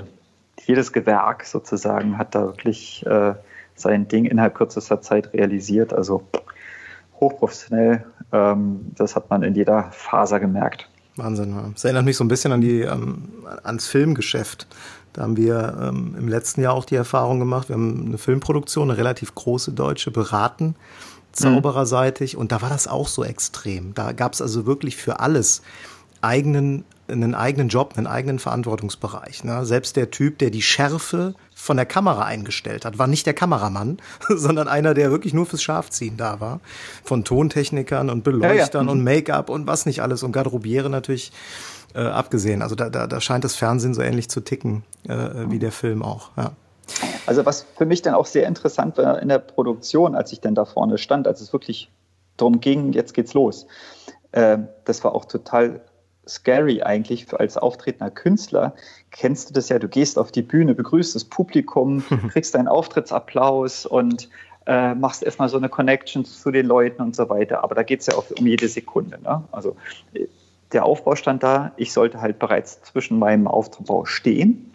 jedes Gewerk sozusagen hat da wirklich äh, sein Ding innerhalb kürzester Zeit realisiert. Also hochprofessionell. Ähm, das hat man in jeder Faser gemerkt. Wahnsinn. Das erinnert mich so ein bisschen an die, ähm, ans Filmgeschäft Da haben wir ähm, im letzten Jahr auch die Erfahrung gemacht, wir haben eine Filmproduktion, eine relativ große deutsche, beraten, zaubererseitig. Und da war das auch so extrem. Da gab es also wirklich für alles eigenen einen eigenen Job, einen eigenen Verantwortungsbereich. Ne? Selbst der Typ, der die Schärfe von der Kamera eingestellt hat, war nicht der Kameramann, sondern einer, der wirklich nur fürs Scharfziehen da war. Von Tontechnikern und Beleuchtern ja, ja. und Make-up und was nicht alles und Garderobiere natürlich äh, abgesehen. Also da, da, da scheint das Fernsehen so ähnlich zu ticken äh, wie der Film auch. Ja. Also was für mich dann auch sehr interessant war in der Produktion, als ich dann da vorne stand, als es wirklich darum ging, jetzt geht's los. Äh, das war auch total scary eigentlich als auftretender Künstler. Kennst du das ja, du gehst auf die Bühne, begrüßt das Publikum, kriegst deinen Auftrittsapplaus und äh, machst erstmal so eine Connection zu den Leuten und so weiter. Aber da geht es ja auch um jede Sekunde. Ne? Also der Aufbau stand da, ich sollte halt bereits zwischen meinem Aufbau stehen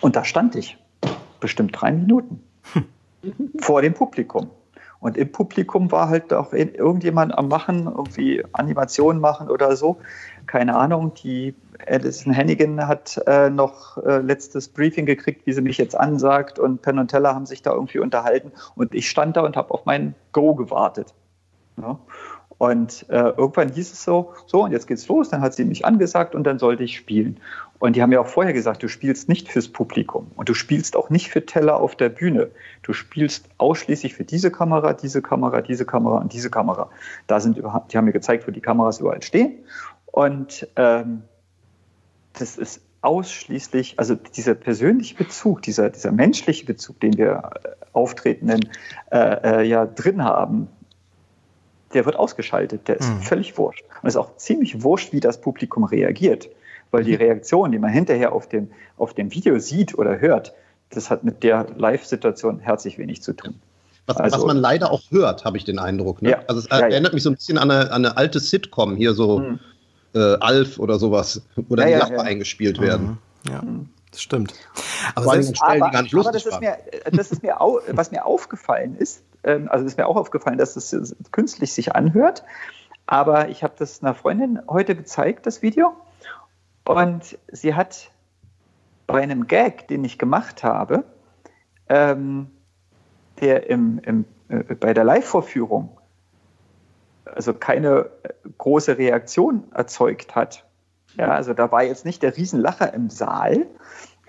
und da stand ich bestimmt drei Minuten vor dem Publikum. Und im Publikum war halt auch irgendjemand am Machen, irgendwie Animationen machen oder so. Keine Ahnung. Die Alison Hennigan hat äh, noch äh, letztes Briefing gekriegt, wie sie mich jetzt ansagt. Und Penn und Teller haben sich da irgendwie unterhalten. Und ich stand da und habe auf mein Go gewartet. Ja. Und äh, irgendwann hieß es so, so und jetzt geht's los. Dann hat sie mich angesagt und dann sollte ich spielen. Und die haben ja auch vorher gesagt, du spielst nicht fürs Publikum und du spielst auch nicht für Teller auf der Bühne. Du spielst ausschließlich für diese Kamera, diese Kamera, diese Kamera und diese Kamera. Da sind die haben mir gezeigt, wo die Kameras überall stehen. Und ähm, das ist ausschließlich, also dieser persönliche Bezug, dieser, dieser menschliche Bezug, den wir äh, Auftretenden äh, äh, ja drin haben, der wird ausgeschaltet. Der ist mhm. völlig wurscht. Und es ist auch ziemlich wurscht, wie das Publikum reagiert. Weil die mhm. Reaktion, die man hinterher auf dem, auf dem Video sieht oder hört, das hat mit der Live-Situation herzlich wenig zu tun. Was, also, was, man leider auch hört, habe ich den Eindruck. Ne? Ja, also es ja, erinnert ja. mich so ein bisschen an eine, an eine alte Sitcom, hier so mhm. äh, Alf oder sowas, wo dann die Lacher eingespielt werden. Mhm. Ja. Das stimmt. Aber, nicht lustig aber das ist mir, das ist mir au, was mir aufgefallen ist, ähm, also ist mir auch aufgefallen, dass es künstlich sich anhört. Aber ich habe das einer Freundin heute gezeigt, das Video. Und sie hat bei einem Gag, den ich gemacht habe, ähm, der im, im, äh, bei der Live-Vorführung also keine große Reaktion erzeugt hat. Ja, also da war jetzt nicht der Riesenlacher im Saal.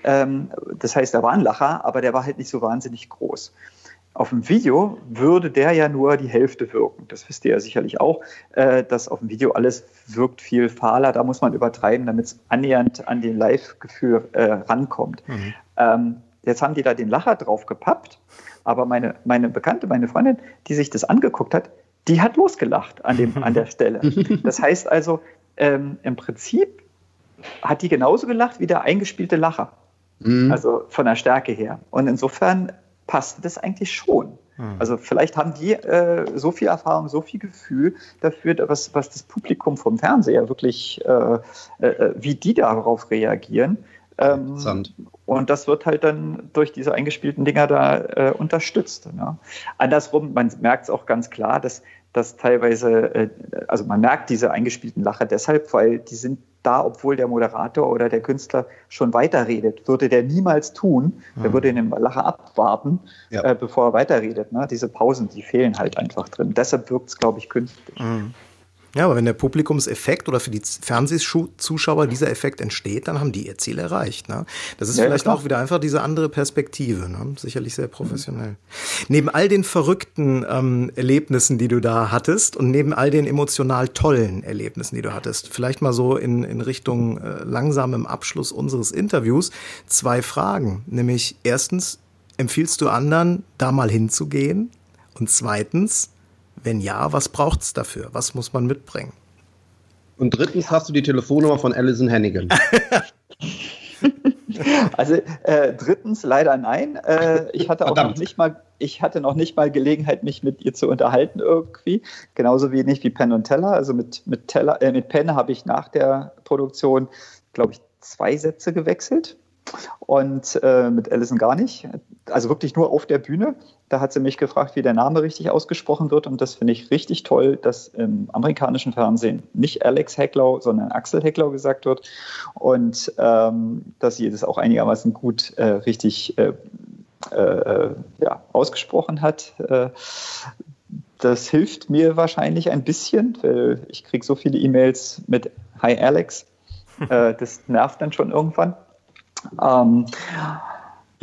Ähm, das heißt, da war ein Lacher, aber der war halt nicht so wahnsinnig groß. Auf dem Video würde der ja nur die Hälfte wirken. Das wisst ihr ja sicherlich auch, äh, dass auf dem Video alles wirkt viel fahler. Da muss man übertreiben, damit es annähernd an den Live-Gefühl äh, rankommt. Mhm. Ähm, jetzt haben die da den Lacher drauf gepappt, aber meine, meine Bekannte, meine Freundin, die sich das angeguckt hat, die hat losgelacht an, dem, an der Stelle. Das heißt also, ähm, im Prinzip hat die genauso gelacht wie der eingespielte Lacher. Mhm. Also von der Stärke her. Und insofern passte das eigentlich schon. Mhm. Also vielleicht haben die äh, so viel Erfahrung, so viel Gefühl dafür, was, was das Publikum vom Fernseher wirklich, äh, äh, wie die darauf reagieren. Ähm, und das wird halt dann durch diese eingespielten Dinger da äh, unterstützt. Ne? Andersrum, man merkt es auch ganz klar, dass, dass teilweise, äh, also man merkt diese eingespielten Lacher deshalb, weil die sind da, obwohl der Moderator oder der Künstler schon weiterredet. Würde der niemals tun, mhm. der würde den Lacher abwarten, ja. äh, bevor er weiterredet. Ne? Diese Pausen, die fehlen halt einfach drin. Deshalb wirkt es, glaube ich, künstlich. Mhm. Ja, aber wenn der Publikumseffekt oder für die Fernsehzuschauer dieser Effekt entsteht, dann haben die ihr Ziel erreicht. Ne? Das ist ja, vielleicht auch wieder einfach diese andere Perspektive. Ne? Sicherlich sehr professionell. Mhm. Neben all den verrückten ähm, Erlebnissen, die du da hattest und neben all den emotional tollen Erlebnissen, die du hattest, vielleicht mal so in, in Richtung äh, langsamem Abschluss unseres Interviews zwei Fragen. Nämlich erstens, empfiehlst du anderen, da mal hinzugehen? Und zweitens, wenn ja, was braucht es dafür? Was muss man mitbringen? Und drittens hast du die Telefonnummer von Alison Hannigan. Also äh, drittens leider nein. Äh, ich hatte auch noch nicht mal, ich hatte noch nicht mal Gelegenheit, mich mit ihr zu unterhalten irgendwie. Genauso wenig wie Penn und Teller. Also mit, mit Teller, äh, mit Penn habe ich nach der Produktion, glaube ich, zwei Sätze gewechselt. Und äh, mit Alison gar nicht. Also wirklich nur auf der Bühne. Da hat sie mich gefragt, wie der Name richtig ausgesprochen wird. Und das finde ich richtig toll, dass im amerikanischen Fernsehen nicht Alex Hecklau, sondern Axel Hecklau gesagt wird. Und ähm, dass sie das auch einigermaßen gut äh, richtig äh, äh ja, ausgesprochen hat. Äh, das hilft mir wahrscheinlich ein bisschen, weil ich kriege so viele E-Mails mit Hi Alex. Äh, das nervt dann schon irgendwann. Ähm,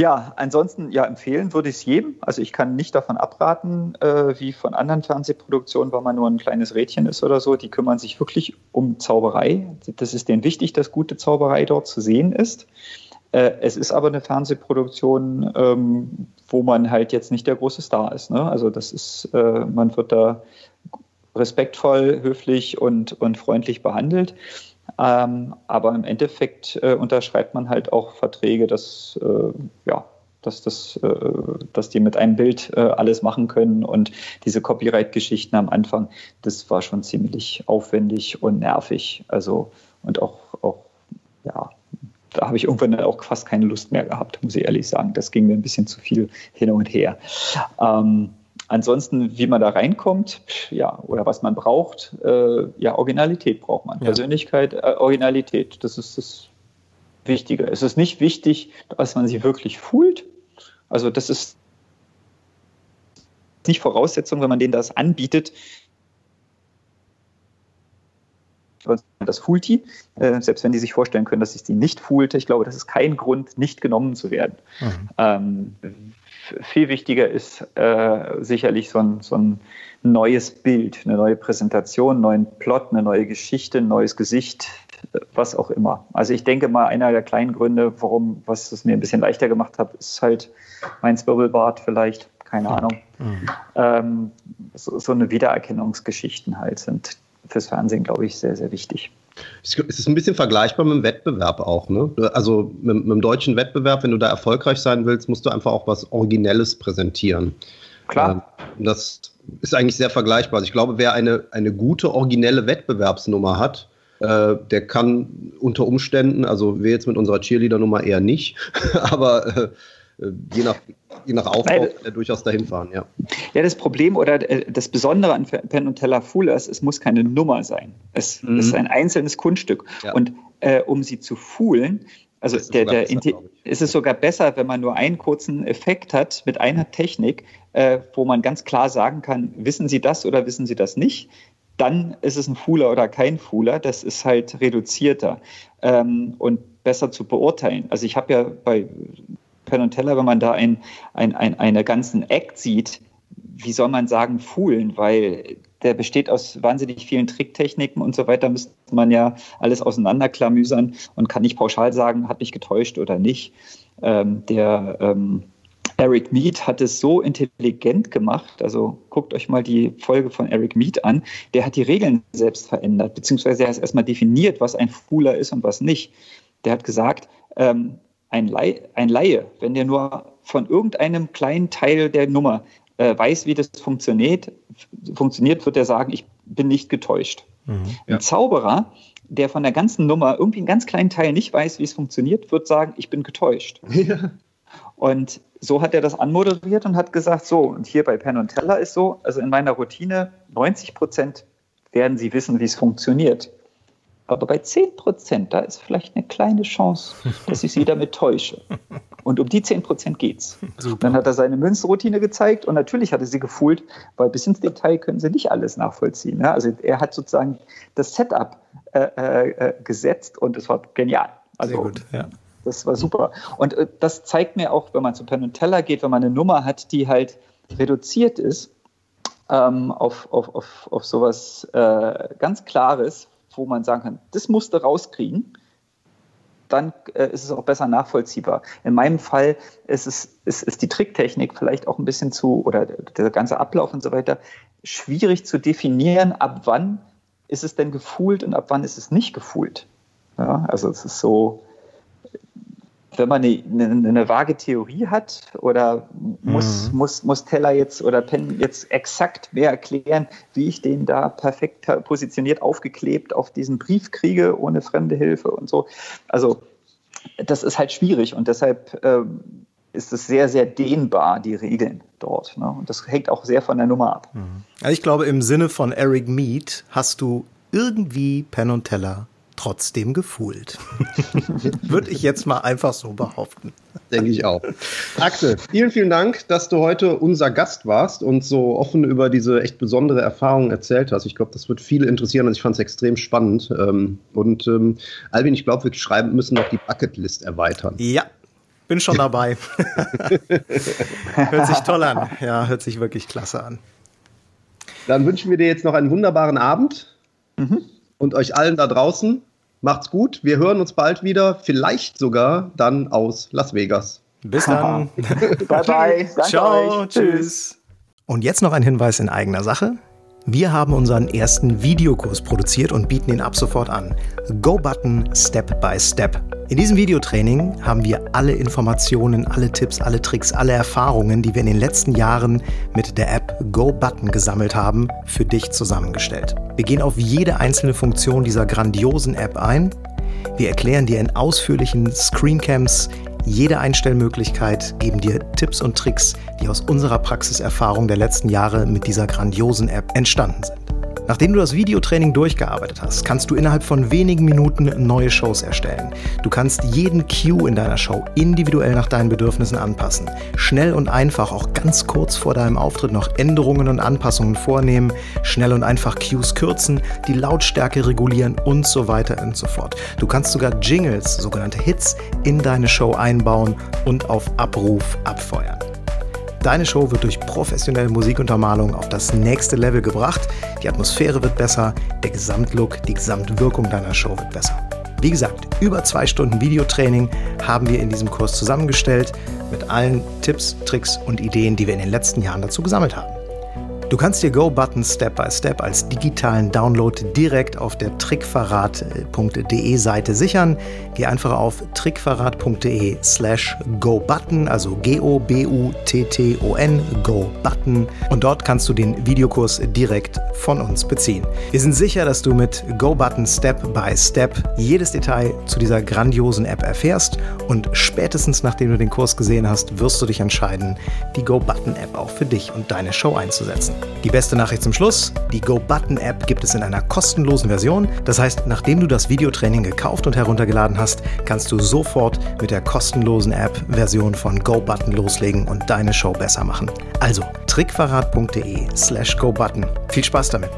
ja, ansonsten ja empfehlen würde ich es jedem. Also ich kann nicht davon abraten, äh, wie von anderen Fernsehproduktionen, weil man nur ein kleines Rädchen ist oder so. Die kümmern sich wirklich um Zauberei. Das ist denen wichtig, dass gute Zauberei dort zu sehen ist. Äh, es ist aber eine Fernsehproduktion, ähm, wo man halt jetzt nicht der große Star ist. Ne? Also das ist, äh, man wird da respektvoll, höflich und, und freundlich behandelt. Ähm, aber im Endeffekt äh, unterschreibt man halt auch Verträge, dass, äh, ja, dass, das, äh, dass die mit einem Bild äh, alles machen können. Und diese Copyright-Geschichten am Anfang, das war schon ziemlich aufwendig und nervig. Also und auch, auch ja, da habe ich irgendwann auch fast keine Lust mehr gehabt, muss ich ehrlich sagen. Das ging mir ein bisschen zu viel hin und her. Ähm, Ansonsten, wie man da reinkommt, ja, oder was man braucht, äh, ja, Originalität braucht man. Ja. Persönlichkeit, äh, Originalität, das ist das Wichtige. Es ist nicht wichtig, dass man sich wirklich fühlt. Also das ist nicht Voraussetzung, wenn man denen das anbietet, das fühlt die, äh, selbst wenn die sich vorstellen können, dass ich die nicht fühlte. Ich glaube, das ist kein Grund, nicht genommen zu werden. Mhm. Ähm, viel wichtiger ist äh, sicherlich so ein, so ein neues Bild, eine neue Präsentation, einen neuen Plot, eine neue Geschichte, ein neues Gesicht, was auch immer. Also ich denke mal, einer der kleinen Gründe, warum, was es mir ein bisschen leichter gemacht hat, ist halt mein Zwirbelbart vielleicht, keine Ahnung. Mhm. Ähm, so, so eine Wiedererkennungsgeschichten halt sind fürs Fernsehen, glaube ich, sehr, sehr wichtig. Es ist ein bisschen vergleichbar mit dem Wettbewerb auch. Ne? Also mit, mit, dem deutschen Wettbewerb, wenn du da erfolgreich sein willst, musst du einfach auch was Originelles präsentieren. Klar. Ähm, das ist eigentlich sehr vergleichbar. Also ich glaube, wer eine, eine gute, originelle Wettbewerbsnummer hat, äh, der kann unter Umständen, also wir jetzt mit unserer Cheerleader-Nummer eher nicht, aber äh, äh, je nach, je nach Aufbau äh, durchaus dahin fahren, ja. Ja, das Problem oder äh, das Besondere an Penn und Teller Full ist, es muss keine Nummer sein. Es, mhm. ist ein einzelnes Kunststück. Ja. Und äh, um sie zu foolen, also ist der, der besser, ist es sogar besser, wenn man nur einen kurzen Effekt hat mit einer Technik, äh, wo man ganz klar sagen kann, wissen Sie das oder wissen Sie das nicht? Dann ist es ein Fooler oder kein Fooler. Das ist halt reduzierter ähm, und besser zu beurteilen. Also ich habe ja bei Penn und Teller, wenn man da ein, ein, ein, eine ganzen Act sieht, wie soll man sagen, foolen, weil der besteht aus wahnsinnig vielen Tricktechniken und so weiter, müsste man ja alles auseinanderklamüsern und kann nicht pauschal sagen, hat mich getäuscht oder nicht. Ähm, der ähm, Eric Mead hat es so intelligent gemacht, also guckt euch mal die Folge von Eric Mead an, der hat die Regeln selbst verändert, beziehungsweise er hat erstmal definiert, was ein Fooler ist und was nicht. Der hat gesagt, ähm, ein, Laie, ein Laie, wenn der nur von irgendeinem kleinen Teil der Nummer äh, weiß, wie das funktioniert, funktioniert, wird er sagen, ich bin nicht getäuscht. Mhm, ja. Ein Zauberer, der von der ganzen Nummer irgendwie einen ganz kleinen Teil nicht weiß, wie es funktioniert, wird sagen, ich bin getäuscht. Ja. Und so hat er das anmoderiert und hat gesagt, so, und hier bei Penn und Teller ist so, also in meiner Routine, 90 Prozent werden sie wissen, wie es funktioniert. Aber bei 10 Prozent, da ist vielleicht eine kleine Chance, dass ich sie damit täusche. Und um die 10 Prozent geht's. Super. Dann hat er seine Münzroutine gezeigt und natürlich hat er sie gefühlt, weil bis ins Detail können sie nicht alles nachvollziehen. Ja? Also er hat sozusagen das Setup äh, äh, äh gesetzt und es war genial. Also, Sehr gut, ja. Das war super. Und äh, das zeigt mir auch, wenn man zu Penn und Teller geht, wenn man eine Nummer hat, die halt reduziert ist, ähm, auf, auf, auf, auf sowas äh, ganz Klares, wo man sagen kann, das musst du rauskriegen, dann äh, ist es auch besser nachvollziehbar. In meinem Fall ist, es, ist, ist die Tricktechnik vielleicht auch ein bisschen zu, oder der ganze Ablauf und so weiter, schwierig zu definieren, ab wann ist es denn gefühlt und ab wann ist es nicht gefühlt. Ja, also es ist so, wenn man eine, eine, eine, vage Theorie hat oder muss, mhm. muss, muss Teller jetzt oder Penn jetzt exakt mehr erklären, wie ich den da perfekt positioniert aufgeklebt auf diesen Brief kriege, ohne fremde Hilfe und so. Also das ist halt schwierig und deshalb ähm, ist es sehr, sehr dehnbar, die Regeln dort. Ne? Und das hängt auch sehr von der Nummer ab. Also ich glaube, im Sinne von Eric Mead hast du irgendwie Penn und Teller trotzdem gefühlt. Würde ich jetzt mal einfach so behaupten. Denke ich auch. Axel, vielen, vielen Dank, dass du heute unser Gast warst und so offen über diese echt besondere Erfahrung erzählt hast. Ich glaube, das wird viele interessieren und ich fand es extrem spannend. Ähm, und ähm, Albin, ich glaube, wir schreiben, müssen noch die Bucketlist erweitern. Ja, bin schon dabei. hört sich toll an. Ja, hört sich wirklich klasse an. Dann wünschen wir dir jetzt noch einen wunderbaren Abend mhm. und euch allen da draußen. Macht's gut. Wir hören uns bald wieder. Vielleicht sogar dann aus Las Vegas. Bis dann. bye bye. Ciao. Tschüss. Und jetzt noch ein Hinweis in eigener Sache. Wir haben unseren ersten Videokurs produziert und bieten ihn ab sofort an. Go Button Step by Step. In diesem Videotraining haben wir alle Informationen, alle Tipps, alle Tricks, alle Erfahrungen, die wir in den letzten Jahren mit der App Go Button gesammelt haben, für dich zusammengestellt. Wir gehen auf jede einzelne Funktion dieser grandiosen App ein. Wir erklären dir in ausführlichen Screencams jede Einstellmöglichkeit, geben dir Tipps und Tricks, die aus unserer Praxiserfahrung der letzten Jahre mit dieser grandiosen App entstanden sind. Nachdem du das Videotraining durchgearbeitet hast, kannst du innerhalb von wenigen Minuten neue Shows erstellen. Du kannst jeden Cue in deiner Show individuell nach deinen Bedürfnissen anpassen. Schnell und einfach, auch ganz kurz vor deinem Auftritt noch Änderungen und Anpassungen vornehmen, schnell und einfach Cues kürzen, die Lautstärke regulieren und so weiter und so fort. Du kannst sogar Jingles, sogenannte Hits, in deine Show einbauen und auf Abruf abfeuern. Deine Show wird durch professionelle Musikuntermalung auf das nächste Level gebracht. Die Atmosphäre wird besser, der Gesamtlook, die Gesamtwirkung deiner Show wird besser. Wie gesagt, über zwei Stunden Videotraining haben wir in diesem Kurs zusammengestellt mit allen Tipps, Tricks und Ideen, die wir in den letzten Jahren dazu gesammelt haben. Du kannst dir Go-Button Step by Step als digitalen Download direkt auf der trickverrat.de Seite sichern. Geh einfach auf trickverrat.de slash GoButton, also G-O-B-U-T-T-O-N, Go-Button. Und dort kannst du den Videokurs direkt von uns beziehen. Wir sind sicher, dass du mit Go-Button Step by Step jedes Detail zu dieser grandiosen App erfährst und spätestens nachdem du den Kurs gesehen hast, wirst du dich entscheiden, die Go-Button App auch für dich und deine Show einzusetzen. Die beste Nachricht zum Schluss, die Go-Button-App gibt es in einer kostenlosen Version. Das heißt, nachdem du das Videotraining gekauft und heruntergeladen hast, kannst du sofort mit der kostenlosen App-Version von Go-Button loslegen und deine Show besser machen. Also trickverrat.de slash GoButton. Viel Spaß damit!